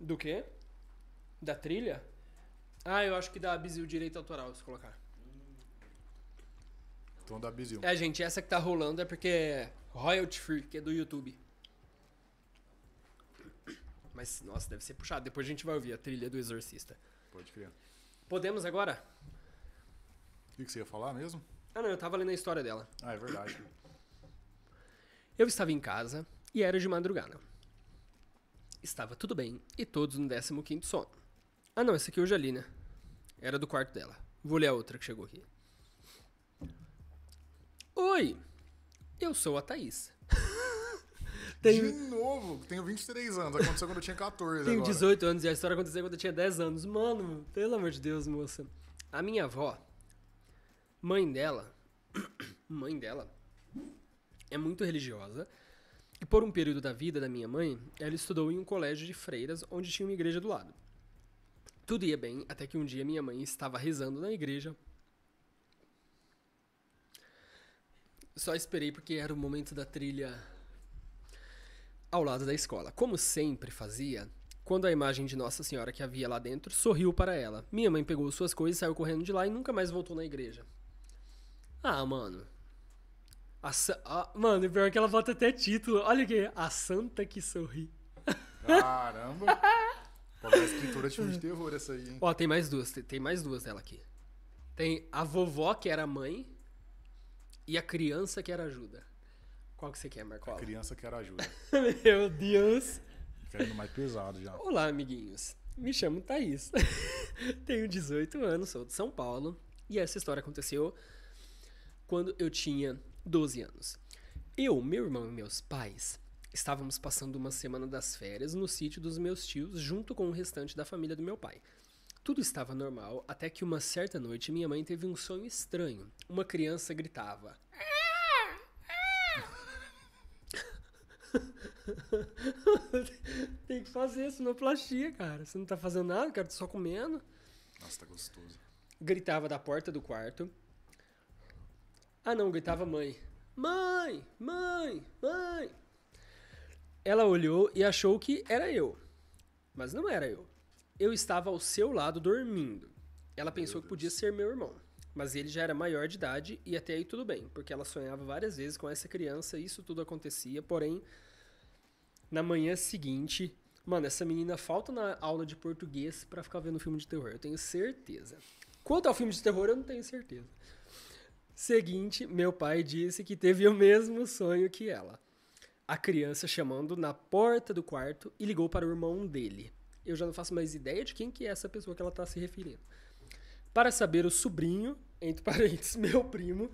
Do quê? Da trilha? Ah, eu acho que dá bizil direito autoral, se colocar. Então da Bizil. É, gente, essa que tá rolando é porque é royalty free, que é do YouTube. Mas, nossa, deve ser puxado. Depois a gente vai ouvir a trilha do Exorcista. Pode crer. Podemos agora? O que que você ia falar mesmo? Ah, não, eu tava lendo a história dela. Ah, é verdade. Eu estava em casa e era de madrugada. Estava tudo bem e todos no 15º sono. Ah, não, essa aqui eu já li, né? Era do quarto dela. Vou ler a outra que chegou aqui. Oi, eu sou a Thaís. De Tenho, novo, tenho 23 anos. Aconteceu quando eu tinha 14 tenho agora. 18 anos e a história aconteceu quando eu tinha 10 anos. Mano, pelo amor de Deus, moça. A minha avó, mãe dela, mãe dela, é muito religiosa. E por um período da vida da minha mãe, ela estudou em um colégio de freiras onde tinha uma igreja do lado. Tudo ia bem, até que um dia minha mãe estava rezando na igreja. Só esperei porque era o momento da trilha ao lado da escola. Como sempre fazia, quando a imagem de Nossa Senhora que havia lá dentro sorriu para ela. Minha mãe pegou suas coisas, saiu correndo de lá e nunca mais voltou na igreja. Ah, mano. A sa- ah, mano, pior que ela bota até título. Olha aqui, a santa que sorri. Caramba. Pode ser escritura de filme de terror essa aí, hein? Ó, tem mais duas, tem, tem mais duas dela aqui. Tem a vovó que era mãe e a criança que era ajuda. Qual que você quer, Marcola? Criança quer ajuda. Meu Deus. Querendo mais pesado já. Olá, amiguinhos. Me chamo Thaís. Tenho 18 anos, sou de São Paulo. E essa história aconteceu quando eu tinha 12 anos. Eu, meu irmão e meus pais estávamos passando uma semana das férias no sítio dos meus tios, junto com o restante da família do meu pai. Tudo estava normal até que uma certa noite minha mãe teve um sonho estranho. Uma criança gritava. Tem que fazer sonoplastia, cara. Você não tá fazendo nada, cara, tô só comendo. Nossa, tá gostoso. gritava da porta do quarto. Ah, não, gritava mãe. Mãe, mãe, mãe. Ela olhou e achou que era eu. Mas não era eu. Eu estava ao seu lado dormindo. Ela pensou que podia ser meu irmão. Mas ele já era maior de idade e até aí tudo bem, porque ela sonhava várias vezes com essa criança e isso tudo acontecia. Porém, na manhã seguinte, mano, essa menina falta na aula de português pra ficar vendo filme de terror, eu tenho certeza. Quanto ao filme de terror, eu não tenho certeza. Seguinte, meu pai disse que teve o mesmo sonho que ela. A criança chamando na porta do quarto e ligou para o irmão dele. Eu já não faço mais ideia de quem que é essa pessoa que ela está se referindo. Para saber o sobrinho, entre parênteses, meu primo,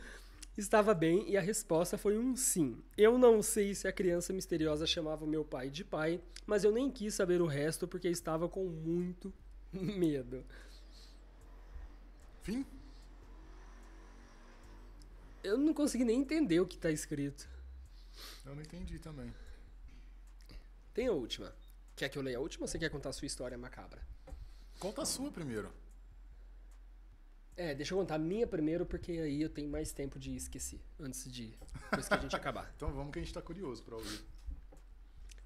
estava bem e a resposta foi um sim. Eu não sei se a criança misteriosa chamava meu pai de pai, mas eu nem quis saber o resto porque estava com muito medo. Fim? Eu não consegui nem entender o que está escrito. Eu não entendi também. Tem a última. Quer que eu leia a última ou você quer contar a sua história macabra? Conta a sua primeiro. É, deixa eu contar a minha primeiro, porque aí eu tenho mais tempo de esquecer, antes de depois que a gente acabar. Então vamos que a gente tá curioso pra ouvir.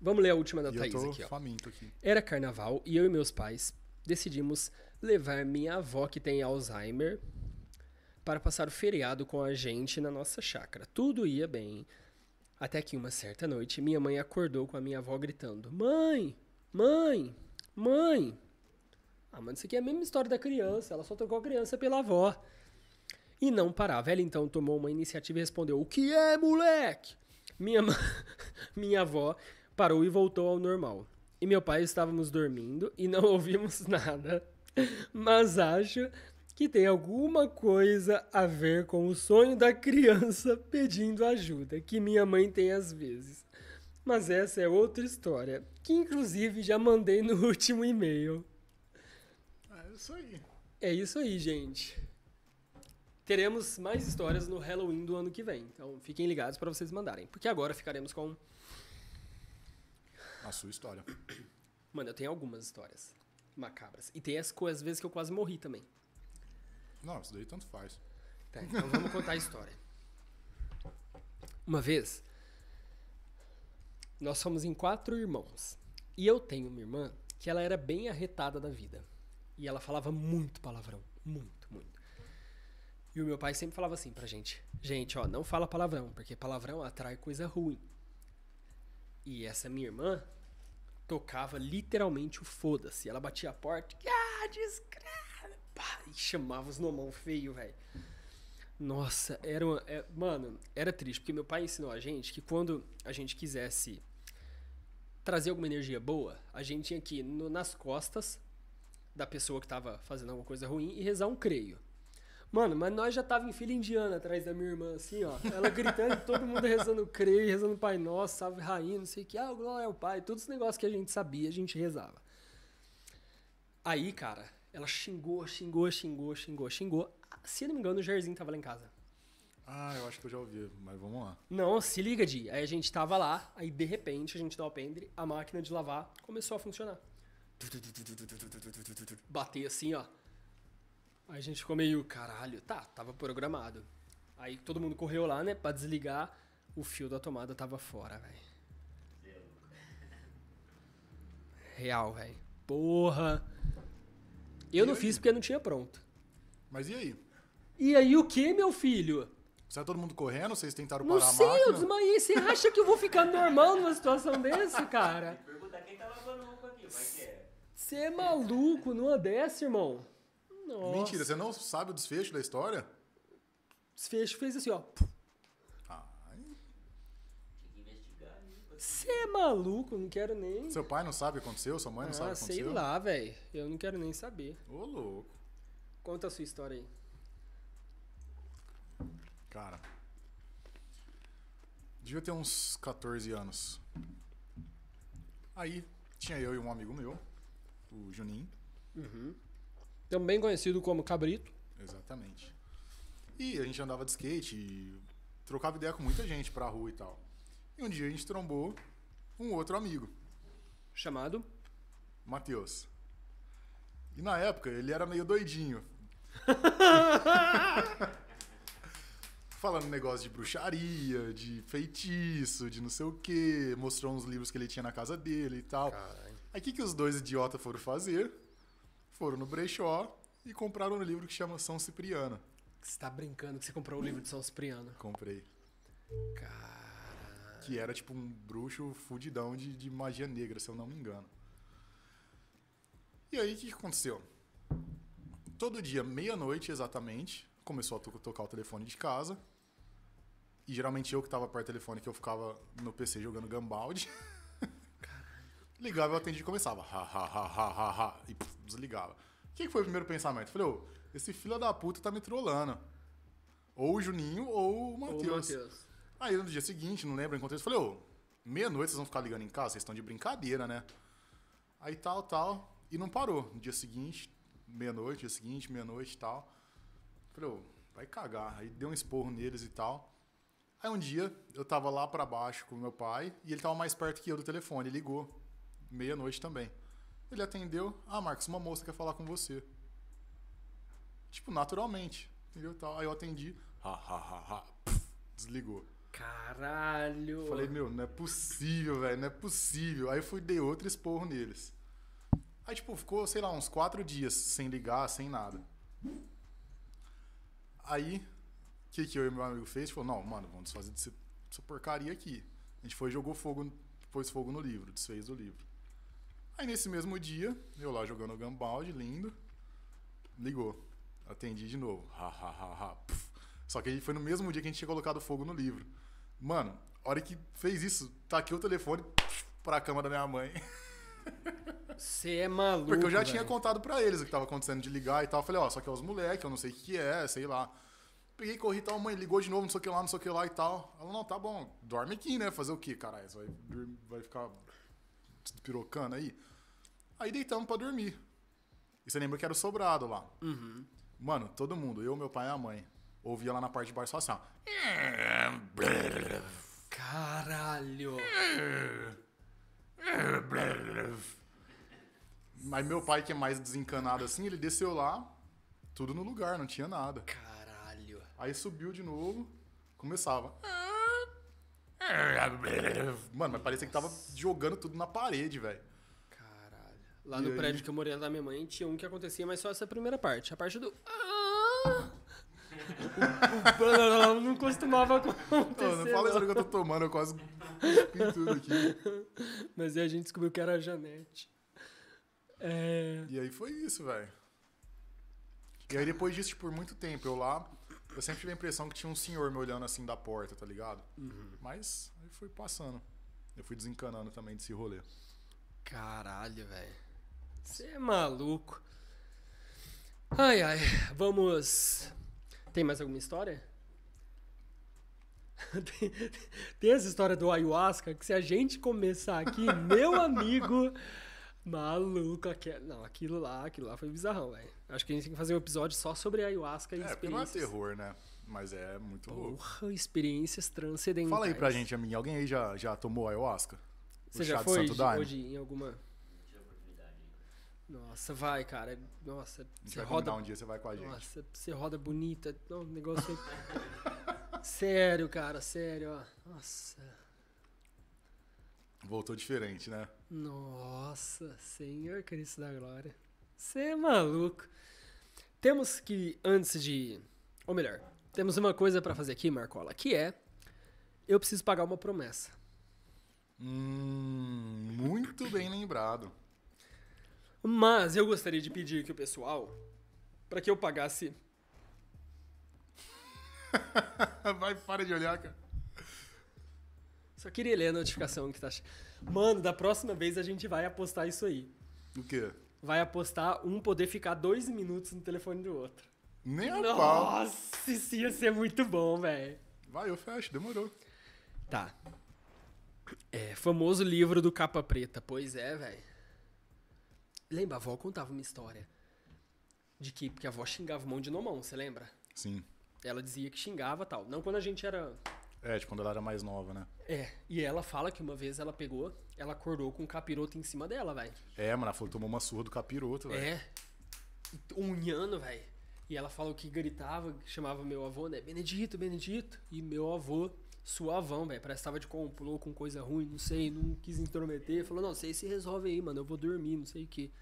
Vamos ler a última da e eu Thaís tô aqui, ó. faminto aqui. Era carnaval e eu e meus pais decidimos levar minha avó, que tem Alzheimer, para passar o feriado com a gente na nossa chácara. Tudo ia bem. Até que uma certa noite, minha mãe acordou com a minha avó gritando: Mãe! Mãe! Mãe! Ah, mano, isso aqui é a mesma história da criança. Ela só trocou a criança pela avó. E não parava. Ela então tomou uma iniciativa e respondeu: O que é, moleque? Minha, ma- minha avó parou e voltou ao normal. E meu pai estávamos dormindo e não ouvimos nada. Mas acho que tem alguma coisa a ver com o sonho da criança pedindo ajuda, que minha mãe tem às vezes. Mas essa é outra história, que inclusive já mandei no último e-mail. É isso aí. É isso aí, gente. Teremos mais histórias no Halloween do ano que vem. Então fiquem ligados para vocês mandarem. Porque agora ficaremos com. A sua história. Mano, eu tenho algumas histórias macabras. E tem as coisas, vezes, que eu quase morri também. Não, isso daí tanto faz. Tá, então vamos contar a história. Uma vez, nós somos em quatro irmãos. E eu tenho uma irmã que ela era bem arretada da vida. E ela falava muito palavrão. Muito, muito. E o meu pai sempre falava assim pra gente: Gente, ó, não fala palavrão, porque palavrão atrai coisa ruim. E essa minha irmã tocava literalmente o foda-se. Ela batia a porta, ah, desgraça! E chamava os nomão feio, velho. Nossa, era uma, é- mano, era triste, porque meu pai ensinou a gente que quando a gente quisesse trazer alguma energia boa, a gente tinha que ir no- nas costas da pessoa que tava fazendo alguma coisa ruim e rezar um creio. Mano, mas nós já tava em fila indiana atrás da minha irmã, assim, ó. Ela gritando, todo mundo rezando creio, rezando Pai Nosso, salve rainha, não sei o que. Ah, glória ao Pai. Todos os negócios que a gente sabia, a gente rezava. Aí, cara, ela xingou, xingou, xingou, xingou, xingou. Se eu não me engano, o Jairzinho tava lá em casa. Ah, eu acho que eu já ouvi, mas vamos lá. Não, se liga, Di. Aí a gente tava lá, aí de repente a gente dá o pendre, a máquina de lavar começou a funcionar. Bater assim, ó. Aí a gente ficou meio, caralho, tá, tava programado. Aí todo mundo correu lá, né, pra desligar, o fio da tomada tava fora, velho. Real, velho. Porra. Eu E não aí? fiz porque não tinha pronto. Mas e aí? E aí o que, meu filho? Saiu todo mundo correndo? Vocês tentaram Não parar sei, a eu máquina? desmaiei. Você acha que eu vou ficar normal numa situação dessa, cara? Pergunta quem tá lavando roupa aqui, vai que é. Você é maluco numa dessa, irmão? Nossa. Mentira, você não sabe o desfecho da história? Desfecho fez assim, ó. Ai, Tinha que investigar aí. pra- Você é maluco, não quero nem. seu pai não sabe o que aconteceu? Sua mãe não sabe o Ah, que sei aconteceu? lá, velho. Eu não quero nem saber. Ô, louco. Conta a sua história aí. Cara. Devia ter uns 14 anos. Aí, tinha eu e um amigo meu, o Juninho. Também conhecido como Cabrito. Exatamente. E a gente andava de skate e trocava ideia com muita gente pra rua e tal. E um dia a gente trombou um outro amigo, Chamado. Matheus. E na época ele era meio doidinho. Falando negócio de bruxaria, de feitiço, de não sei o quê. Mostrou uns livros que ele tinha na casa dele e tal. Caralho. Aí o que, que os dois idiotas foram fazer? Foram no brechó e compraram um livro que chama São Cipriano. Você tá brincando que você comprou o livro de São Cipriano. Comprei. Cara. Que era tipo um bruxo fudidão de, de magia negra, se eu não me engano. E aí o que, que aconteceu? Todo dia, meia-noite exatamente, começou a to- tocar o telefone de casa. E geralmente eu que tava perto do telefone, que eu ficava no PC jogando Gambaldi. Ligava, eu atendia e começava. Ha, ha, ha, ha, ha, ha, e pff, desligava. O que, que foi o primeiro pensamento? Falei, ô, esse filho da puta tá me trollando. Ou o Juninho ou o Matheus. Matheus. Aí no dia seguinte, não lembro em contexto, falei, ô, meia-noite vocês vão ficar ligando em casa? Vocês estão de brincadeira, né? Aí tal, tal. E não parou. No dia seguinte, meia-noite, dia seguinte, meia-noite e tal. Falei, ô, vai cagar. Aí deu um esporro neles e tal. Aí um dia eu tava lá pra baixo com meu pai e ele tava mais perto que eu do telefone. Ele ligou. Meia-noite também. Ele atendeu. Ah, Marcos, uma moça quer falar com você. Tipo, naturalmente. Entendeu? Tal. Aí eu atendi. Ha, ha, ha, ha. Pff, desligou. Caralho. Falei, meu, não é possível, velho, não é possível. Aí eu fui dei outro esporro neles. Aí, tipo, ficou, sei lá, uns quatro dias sem ligar, sem nada. Aí, o que, que eu e meu amigo fez? Falou, não, mano, vamos desfazer dessa dessa porcaria aqui. A gente foi jogou fogo, pôs fogo no livro, desfez o livro. Aí, nesse mesmo dia, eu lá jogando Gambaldi, lindo, ligou. Atendi de novo. Ha, ha, ha, ha. Só que aí foi no mesmo dia que a gente tinha colocado fogo no livro. Mano, a hora que fez isso, taquei o telefone pra cama da minha mãe. Você é maluco. Porque eu já velho. tinha contado pra eles o que tava acontecendo de ligar e tal. Eu falei, ó, só que é os moleques, eu não sei o que é, sei lá. Peguei, corri e tal, mãe, ligou de novo, não sei o que lá, não sei o que lá e tal. Ela, não, tá bom, dorme aqui, né? Fazer o quê, caralho? Você vai, vai ficar pirocando aí? Aí deitamos pra dormir. E você lembra que era o sobrado lá. Mano, todo mundo, eu, meu pai e a mãe, ouvia lá na parte de baixo só assim, ó. Caralho. Mas meu pai, que é mais desencanado assim, ele desceu lá, tudo no lugar, não tinha nada. Caralho. Aí subiu de novo, começava. Mano, mas parecia que tava jogando tudo na parede, velho. Caralho. Lá E no aí? prédio que eu morei lá da minha mãe tinha um que acontecia, mas só essa primeira parte. A parte do. O- o- não costumava acontecer. Ô, não fala isso que eu tô tomando, eu quase cuspi tudo aqui. Mas aí a gente descobriu que era a Janete. É. E aí foi isso, velho. E aí depois disso, tipo, por muito tempo, eu lá, eu sempre tive a impressão que tinha um senhor me olhando assim da porta, tá ligado? Mas aí foi passando. Eu fui desencanando também desse rolê. Caralho, velho. Você é maluco. Ai, ai. Vamos. Tem mais alguma história? Tem, tem essa história do ayahuasca que se a gente começar aqui, meu amigo. Maluco, aqui, não, aquilo lá, aquilo lá foi bizarrão, velho. Acho que a gente tem que fazer um episódio só sobre ayahuasca e É, porque não é experiências. terror, né? Mas é muito louco. Porra, experiências transcendentais. Fala aí pra gente, amiga. Alguém aí já, já tomou ayahuasca? Você já de foi hoje em alguma. Nossa, vai, cara. Nossa, A gente você vai roda um dia, você vai com a gente. Nossa, você roda bonita. Não, o negócio aí. sério, cara, sério, ó. Nossa. Voltou diferente, né? Nossa, Senhor Cristo da Glória. Você é maluco. Temos que, antes de. Ou melhor, temos uma coisa pra fazer aqui, Marcola, que é. Eu preciso pagar uma promessa. Hum, muito bem lembrado. Mas eu gostaria de pedir que o pessoal. Pra que eu pagasse. vai, para de olhar, cara. Só queria ler a notificação que tá. Mano, da próxima vez a gente vai apostar isso aí. O quê? vai apostar um poder ficar dois minutos no telefone do outro. Nem a pau. Nossa, isso ia ser muito bom, velho. Vai, eu fecho, demorou. Tá. É, famoso livro do capa preta. Pois é, velho. Lembra, a avó contava uma história. De que, porque a avó xingava um monte de nomão, você lembra? Sim. Ela dizia que xingava tal. Não quando a gente era. É, tipo, quando ela era mais nova, né? É, e ela fala que uma vez ela pegou, ela acordou com um capiroto em cima dela, velho. É, mano, ela falou que tomou uma surra do capiroto, velho. É. unhando, velho. E ela falou que gritava, chamava meu avô, né? Benedito, Benedito. E meu avô, suavão, velho. Parece que tava de complô com coisa ruim, não sei, não quis intrometer. Falou, não, sei se resolve aí, mano. Eu vou dormir, não sei o que.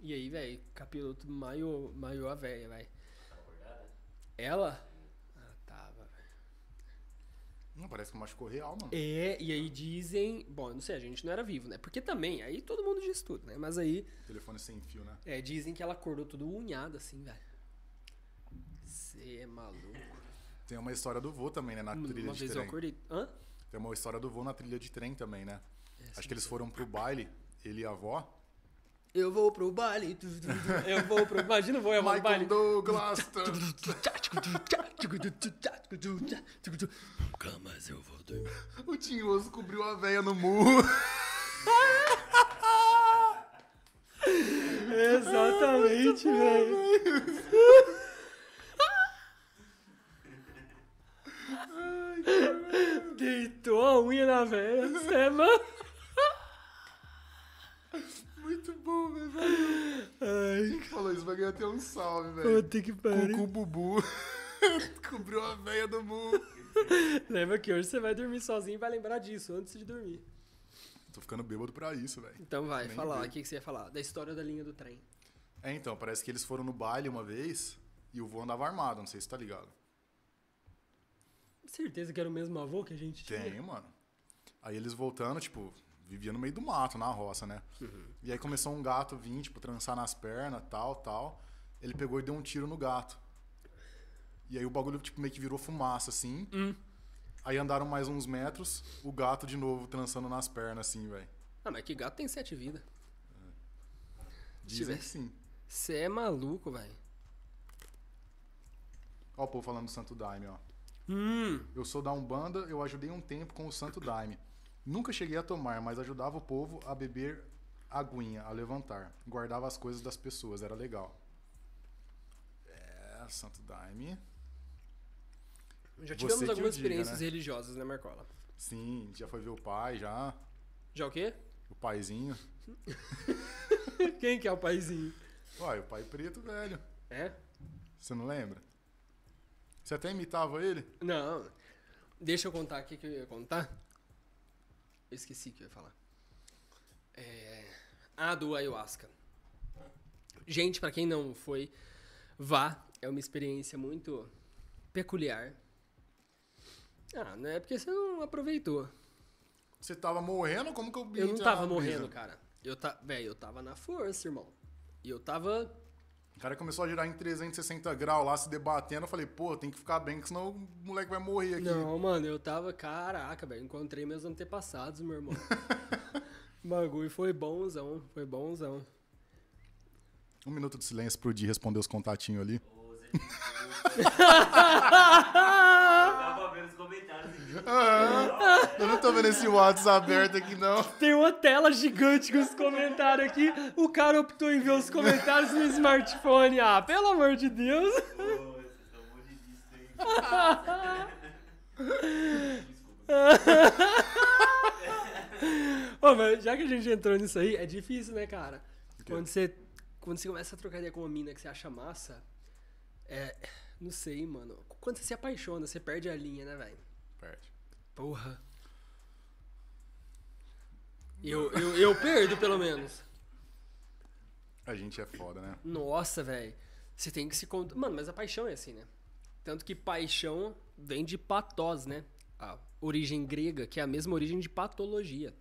E aí, velho, capiroto maior, maior a velha, velho. Ela? Não, parece que machucou real, mano. É, e aí dizem. Bom, eu não sei, a gente não era vivo, né? Porque também, aí todo mundo diz tudo, né? Mas aí, Telefone sem fio, né? é, dizem que ela acordou tudo unhada, assim, velho. Você é maluco. Tem uma história do vô também, né? Na trilha Uma de vez eu trem. acordei. Hã? Tem uma história do vô na trilha de trem também, né? Essa Acho que eles foram pro baile, ele e a avó. Eu vou pro baile. Eu vou pro. Imagina vô eu vou pro Michael baile. Douglas! Camas, eu vou dormir. o tinhoso cobriu a véia no murro. Exatamente, velho. Deitou a unha na velha. É mano. Muito bom, velho. Ai, Quem que falou isso? Vai ganhar até um salve, velho. puta que Cucu pariu. Bubu. Cobriu a véia do murro. Lembra que hoje você vai dormir sozinho e vai lembrar disso antes de dormir. Tô ficando bêbado pra isso, velho. Então vai, Nem fala lá. O que, que você ia falar? Da história da linha do trem. É, então, parece que eles foram no baile uma vez e o vô andava armado, não sei se tá ligado. Certeza que era o mesmo avô que a gente tinha? Tem, mano. Aí eles voltando, tipo, vivia no meio do mato, na roça, né? E aí começou um gato vir, tipo, trançar nas pernas, tal, tal. Ele pegou e deu um tiro no gato. E aí o bagulho, tipo, meio que virou fumaça, assim. Aí andaram mais uns metros, o gato de novo trançando nas pernas, assim, velho. Ah, mas que gato tem sete vidas. Dizem que sim. Você é maluco, velho. Ó o povo falando do Santo Daime, ó. Hum, Eu sou da Umbanda, eu ajudei um tempo com o Santo Daime. Nunca cheguei a tomar, mas ajudava o povo a beber aguinha, a levantar. Guardava as coisas das pessoas, era legal. É, Santo Daime. já Você tivemos o algumas diga, experiências né? religiosas, né, Marcola? Sim, já foi ver o pai, já. Já o quê? O paizinho. Quem que é o paizinho? Uai, o pai preto, velho. É? Você não lembra? Você até imitava ele? Não. Deixa eu contar aqui que eu ia contar. Eu esqueci o que eu ia falar. É... Ah, do ayahuasca. Gente, pra quem não foi, vá. É uma experiência muito peculiar. Ah, não é porque você não aproveitou. Você tava morrendo? Como que eu Eu não tava morrendo, cara. Eu ta... Véi, eu tava na força, irmão. E eu tava. O cara começou a girar em 360 graus lá, se debatendo. Eu falei, pô, tem que ficar bem, que senão o moleque vai morrer aqui. Não, mano, eu tava. Caraca, velho. Encontrei meus antepassados, meu irmão. o bagulho foi bonzão. Foi bonzão. Um minuto de silêncio pro Di responder os contatinhos ali. Ô, Zé, eu tava vendo os aqui. Eu não tô vendo esse WhatsApp aberto aqui, não. Tem uma tela gigante com os comentários aqui. O cara optou em ver os comentários no smartphone. Ah, pelo amor de Deus. Ô, vocês estão muito disso aí. Ô, mas já que a gente entrou nisso aí, é difícil, né, cara? Quando você, quando você começa a trocar ideia com uma mina que você acha massa, é. Não sei, mano. Quando você se apaixona, você perde a linha, né, velho? Perde. Porra. Eu, eu, eu perdo, pelo menos. A gente é foda, né? Nossa, velho. Você tem que se. Mano, mas a paixão é assim, né? Tanto que paixão vem de patós, né? A origem grega, que é a mesma origem de patologia.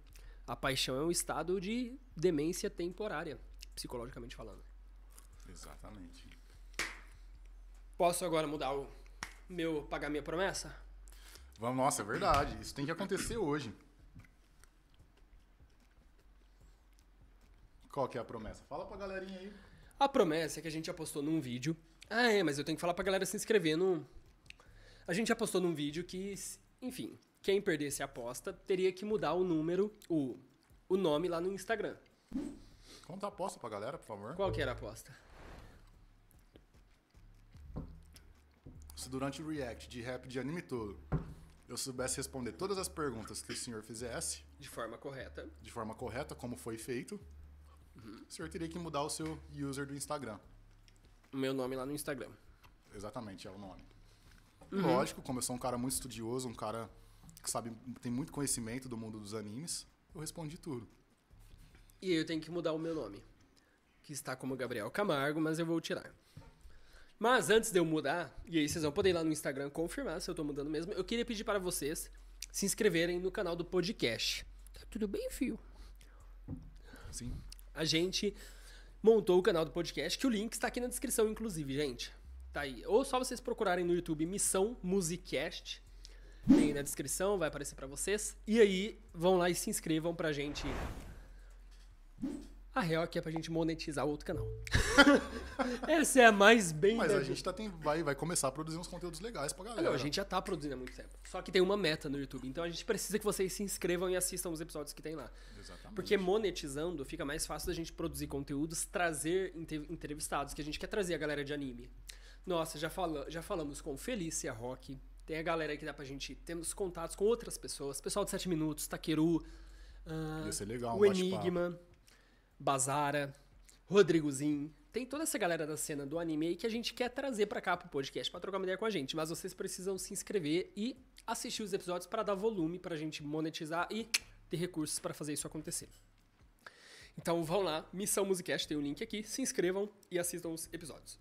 A paixão é um estado de demência temporária, psicologicamente falando. Exatamente. Posso agora mudar o meu pagar minha promessa? Vamos, nossa, é verdade. Isso tem que acontecer hoje. Qual que é a promessa? Fala pra galerinha aí. A promessa é que a gente já postou num vídeo. Ah, é, mas eu tenho que falar pra galera se inscrever no. A gente já postou num vídeo que, enfim, quem perdesse a aposta teria que mudar o número, o, o nome lá no Instagram. Conta a aposta pra galera, por favor. Qual que era a aposta? Se durante o react de rap de anime todo eu soubesse responder todas as perguntas que o senhor fizesse De forma correta. de forma correta, como foi feito, o senhor teria que mudar o seu user do Instagram. o meu nome lá no Instagram. Exatamente, é o nome. Uhum. Lógico, como eu sou um cara muito estudioso, um cara que sabe, tem muito conhecimento do mundo dos animes, eu respondi tudo. E eu tenho que mudar o meu nome. Que está como Gabriel Camargo, mas eu vou tirar. Mas antes de eu mudar, e aí vocês vão poder ir lá no Instagram confirmar se eu tô mudando mesmo, eu queria pedir para vocês se inscreverem no canal do podcast. Tá tudo bem, fio? Sim. A gente montou o canal do podcast, que o link está aqui na descrição, inclusive, gente. Tá aí. Ou só vocês procurarem no YouTube Missão Musicast. Tem aí na descrição, vai aparecer pra vocês. E aí, vão lá e se inscrevam pra gente. A real aqui é pra gente monetizar o outro canal. Essa é a mais bem Mas a gente tá tem, vai, vai começar a produzir uns conteúdos legais pra galera. Não, a gente já tá produzindo há muito tempo. Só que tem uma meta no YouTube. Então a gente precisa que vocês se inscrevam e assistam os episódios que tem lá. Exatamente. Porque monetizando fica mais fácil da gente produzir conteúdos, trazer entrevistados, que a gente quer trazer a galera de anime. Nossa, já, fala, já falamos com Felícia Rock. Tem a galera aí que dá pra gente. Temos contatos com outras pessoas. Pessoal de 7 minutos, Takeru. ah, Ia ser legal, um o. Enigma, Bazara, Rodrigozinho. Tem toda essa galera da cena do anime aí que a gente quer trazer pra cá pro podcast pra trocar uma ideia com a gente. Mas vocês precisam se inscrever e assistir os episódios pra dar volume pra gente monetizar e ter recursos pra fazer isso acontecer. Então vão lá, Missão Musicast, tem o link aqui, se inscrevam e assistam os episódios.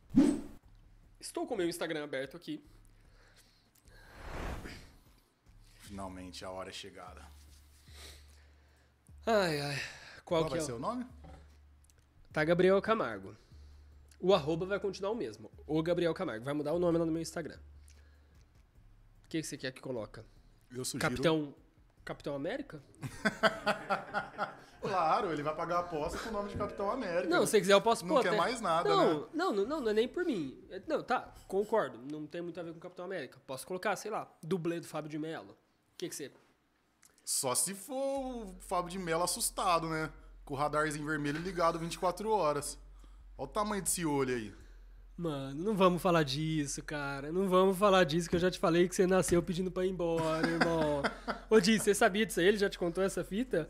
Estou com o meu Instagram aberto aqui. Finalmente a hora é chegada. Ai, ai. Qual, Qual que vai é? ser o- o nome? Tá Gabriel Camargo. O arroba vai continuar o mesmo. O Gabriel Camargo. Vai mudar o nome lá no meu Instagram. O que, que você quer que coloca? Eu sugiro. Capitão. Capitão América? Claro, ele vai pagar a aposta com o nome de Capitão América. Não, se você quiser eu posso Não quer até- mais nada, não, né? Não, não, não, não é nem por mim. É- Não, tá, concordo. Não tem muito a ver com Capitão América. Posso colocar, sei lá, dublê do Fábio de Mello. O que, que você. Só se for o Fábio de Mello assustado, né? Com o radarzinho vermelho ligado 24 horas. Olha o tamanho desse olho aí. Mano, não vamos falar disso, cara. Não vamos falar disso, que eu já te falei que você nasceu pedindo pra ir embora, irmão. Ô, Di, você sabia disso aí? Ele já te contou essa fita?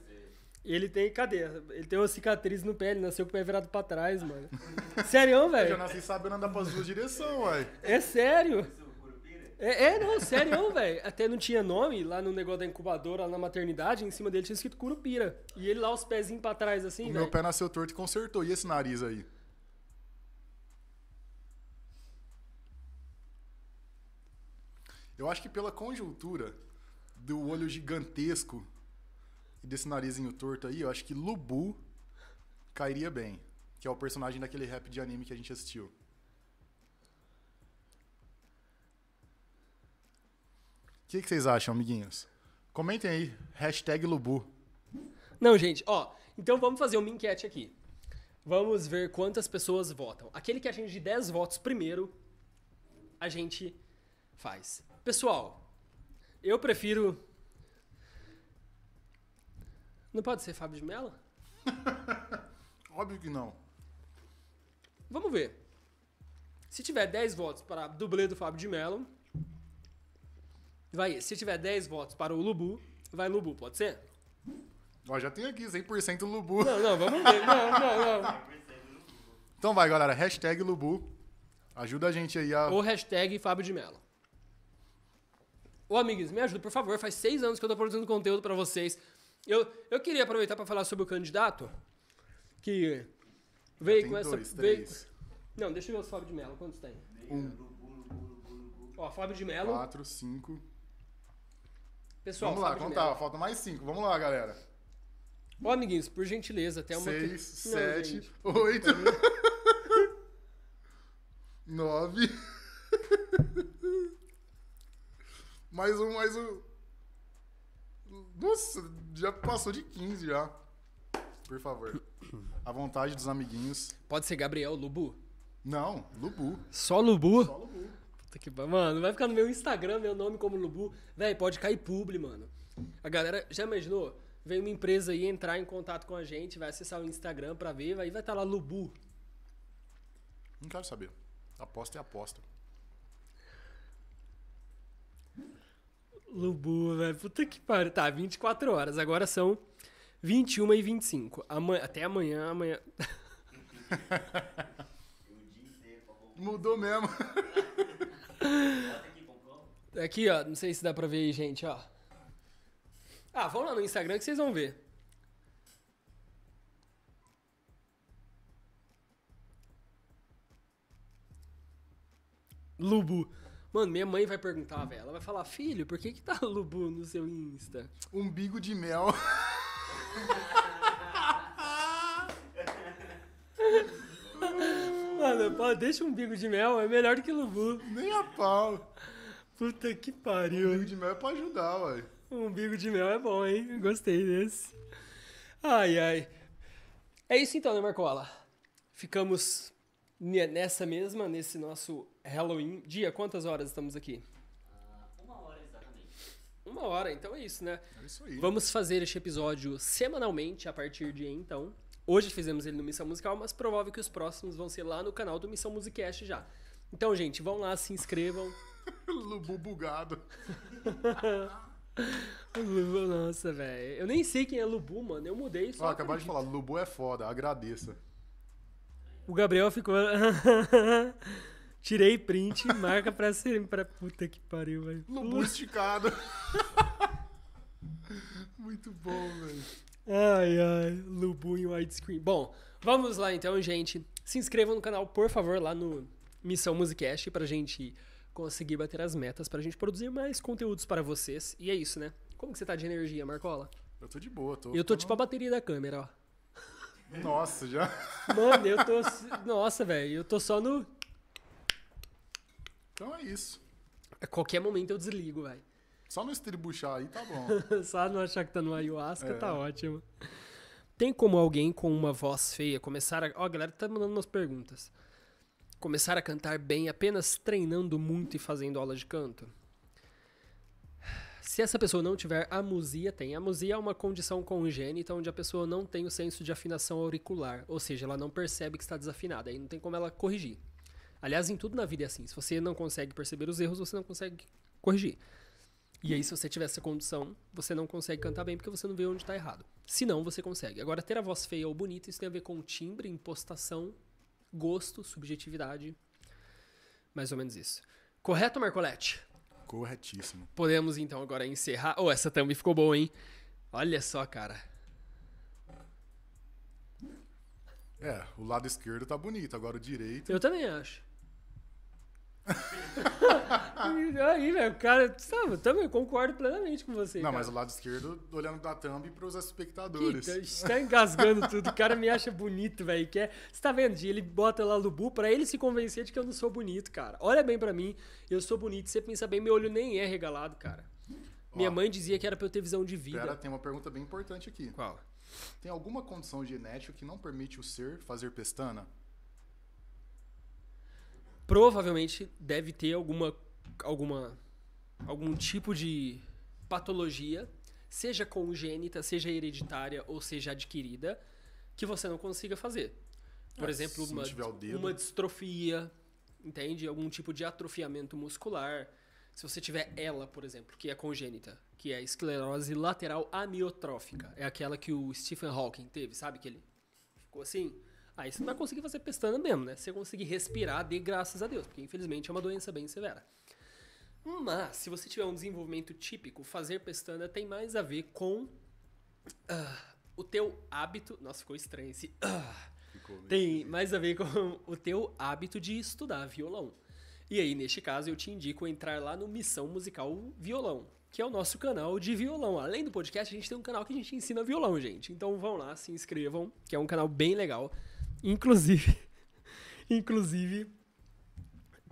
Ele tem, cadê? Ele tem uma cicatriz no pé, ele nasceu com o pé virado pra trás, mano. Sério, Eu já velho? nasci sabendo andar pras duas direções, uai. É sério? É, é, não, sério, velho. Até não tinha nome lá no negócio da incubadora, lá na maternidade, em cima dele tinha escrito Curupira. E ele lá, os pezinhos pra trás, assim, velho. meu pé nasceu torto e consertou. E esse nariz aí? Eu acho que pela conjuntura do olho gigantesco e desse narizinho torto aí, eu acho que Lubu cairia bem. Que é o personagem daquele rap de anime que a gente assistiu. Que, que vocês acham, amiguinhos? Comentem aí, hashtag Lubu. Não, gente, ó. Então vamos fazer uma enquete aqui. Vamos ver quantas pessoas votam. Aquele que atinge 10 votos primeiro, a gente faz. Pessoal, eu prefiro. Não pode ser Fábio de Mello? Óbvio que não. Vamos ver. Se tiver 10 votos para dublê do Fábio de Mello, vai. Se tiver 10 votos para o Lubu, vai Lubu, pode ser? Ó, já tem aqui 100% Lubu. Não, não, vamos ver. Não, não, não. Então vai, galera. Hashtag Lubu. Ajuda a gente aí a. Ou hashtag Fábio de Mello. Ô, amigos, me ajuda, por favor. Faz seis anos que eu tô produzindo conteúdo pra vocês. Eu, eu queria aproveitar pra falar sobre o candidato que veio com essa. dois, veio-. Não, deixa eu ver os Fábio de Mello. Quantos tem? Um, Ó, Fábio de Mello. quatro, cinco. Pessoal, Vamos lá, contar. Falta mais cinco. Vamos lá, galera. Ô, amiguinhos, por gentileza, até uma. Seis, Não, sete, gente. oito. nove. mais um, mais um. Nossa, já passou de 15 já. Por favor. À vontade dos amiguinhos. Pode ser Gabriel Lubu? Não, Lubu. Só Lubu? Só Lubu. Puta que Mano, vai ficar no meu Instagram, meu nome como Lubu. Véi, pode cair publi, mano. A galera, já imaginou? Vem uma empresa aí entrar em contato com a gente, vai acessar o Instagram pra ver, aí vai estar lá Lubu. Não quero saber. Aposta é aposta. Lubu, velho. Puta que pariu. Tá, 24 horas. Agora são 21 e 25. Amanhã, até amanhã, amanhã. Mudou mesmo. Aqui, ó, não sei se dá pra ver aí, gente, ó. Ah, vão lá no Instagram que vocês vão ver. Lubu. Mano, minha mãe vai perguntar, velho. Ela vai falar, filho, por que que tá Lubu no seu Insta? Umbigo de mel. Deixa um bico de mel, é melhor do que Lubu. Nem a pau. Puta que Umbigo pariu. de mel é pra ajudar, ué. Um bico de mel é bom, hein? Gostei desse. Ai, ai. É isso então, né, Marcola? Ficamos ne- nessa mesma, nesse nosso Halloween. Dia, quantas horas estamos aqui? Ah, uma hora exatamente. Uma hora, então é isso, né? É isso aí. Vamos fazer este episódio semanalmente a partir de então. Hoje fizemos ele no Missão Musical, mas provável que os próximos vão ser lá no canal do Missão Musicast já. Então, gente, vão lá, se inscrevam. Lubu bugado. Lubu, Nossa, velho. Eu nem sei quem é Lubu, mano. Eu mudei só. Ó, acabaram de falar, Lubu é foda, agradeça. O Gabriel ficou. Tirei print, marca pra ser. Pra... Puta que pariu, velho. Lubu esticado. Muito bom, velho. Ai, ai. Lubu em widescreen. Bom, vamos lá então, gente. Se inscrevam no canal, por favor, lá no Missão Musicast pra gente conseguir bater as metas, pra gente produzir mais conteúdos para vocês. E é isso, né? Como que você tá de energia, Marcola? Eu tô de boa, tô. Eu tô tipo a bateria da câmera, ó. Nossa, já. Mano, eu tô. Nossa, velho, eu tô só no. Então é isso. A qualquer momento eu desligo, velho. Só no estribuchar aí tá bom. Só não achar que tá no ayahuasca, É. tá ótimo. Tem como alguém com uma voz feia começar a. Ó, a galera tá mandando umas perguntas. Começar a cantar bem apenas treinando muito e fazendo aula de canto? Se essa pessoa não tiver amusia, tem. Amusia é uma condição congênita onde a pessoa não tem o senso de afinação auricular, ou seja, ela não percebe que está desafinada, aí não tem como ela corrigir. Aliás, em tudo na vida é assim. Se você não consegue perceber os erros, você não consegue corrigir. E aí, se você tiver essa condição, você não consegue cantar bem porque você não vê onde está errado. Se não, você consegue. Agora, ter a voz feia ou bonita, isso tem a ver com timbre, impostação, gosto, subjetividade. Mais ou menos isso. Correto, Marcolete? Corretíssimo. Podemos então agora encerrar. Oh, essa thumb ficou boa, hein? Olha só, cara. É, o lado esquerdo tá bonito, agora o direito. Eu também acho. aí, velho, o cara. Sabe, eu também concordo plenamente com você. Não, cara. mas o lado esquerdo olhando da thumb pros espectadores. Eita, está engasgando tudo. O cara me acha bonito, velho. Quer... Você tá vendo? Ele bota lá Lubu pra ele se convencer de que eu não sou bonito, cara. Olha bem pra mim, eu sou bonito. Você pensa bem, meu olho nem é regalado, cara. Minha Ó. mãe dizia que era pra eu ter visão de vida. Pera, tem uma pergunta bem importante aqui. Qual? Tem alguma condição genética que não permite o ser fazer pestana? Provavelmente deve ter alguma, alguma algum tipo de patologia, seja congênita, seja hereditária ou seja adquirida, que você não consiga fazer. Por É, exemplo, uma, uma distrofia, entende? Algum tipo de atrofiamento muscular. Se você tiver ela, por exemplo, que é congênita, que é a esclerose lateral amiotrófica, é aquela que o Stephen Hawking teve, sabe que ele ficou assim? Aí você não vai conseguir fazer pestana mesmo, né? Se você conseguir respirar, dê graças a Deus, porque infelizmente é uma doença bem severa. Mas, se você tiver um desenvolvimento típico, fazer pestana tem mais a ver com ah, o teu hábito. Nossa, ficou estranho esse. ah. Ficou tem mais a ver com o teu hábito de estudar violão. E aí, neste caso, eu te indico entrar lá no Missão Musical Violão, que é o nosso canal de violão. Além do podcast, a gente tem um canal que a gente ensina violão, gente. Então vão lá, se inscrevam, que é um canal bem legal. Inclusive, inclusive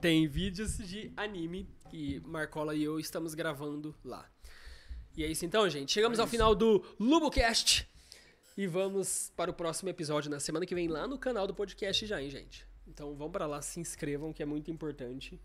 tem vídeos de anime que Marcola e eu estamos gravando lá. E é isso então, gente. Chegamos É ao final do LuboCast. E vamos para o próximo episódio na semana que vem lá no canal do podcast já, hein, gente? Então vão para lá, se inscrevam, que é muito importante.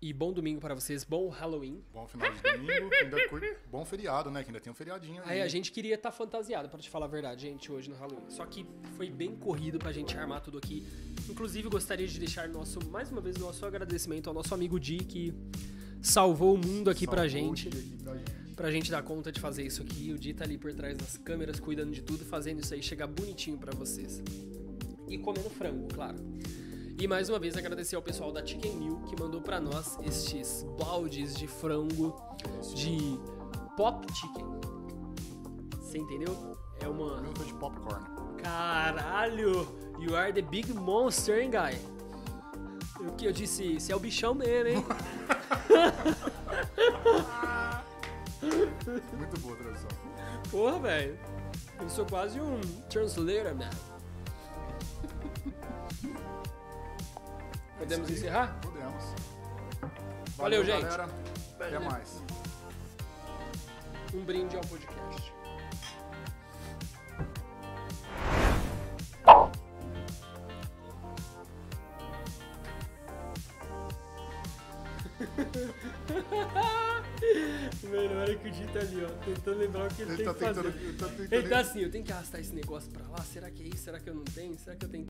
E bom domingo para vocês, bom Halloween. Bom final de domingo, ainda cur- bom feriado, né? Que ainda tem um feriadinho aí. Aí a gente queria estar fantasiado, pra te falar a verdade, gente, hoje no Halloween. Só que foi bem corrido pra gente armar tudo aqui. Inclusive, gostaria de deixar nosso, mais uma vez, nosso agradecimento ao nosso amigo Di, que salvou o mundo aqui pra Salvou o gente. aqui pra gente. Pra gente dar conta de fazer isso aqui. O Di tá ali por trás das câmeras, cuidando de tudo, fazendo isso aí chegar bonitinho pra vocês. E comendo frango, claro. E mais uma vez agradecer ao pessoal da Chicken Meal que mandou pra nós estes baldes de frango de pop chicken. Você entendeu? É uma. Meu de popcorn. Caralho! You are the big monster, hein, guy? O que eu disse? Você é o bichão mesmo, hein? Muito boa a tradução. Porra, velho. Eu sou quase um translator, man. Podemos encerrar? Podemos. Valeu, gente. galera. Até mais. Um brinde ao podcast. Mano, olha que o Di tá ali, ó, tentando lembrar o que ele, Ele tem tá que fazer. tentando. Ele tá tentando. Ele tá assim, eu tenho que arrastar esse negócio pra lá, será que é isso? Será que eu não tenho? Será que eu tenho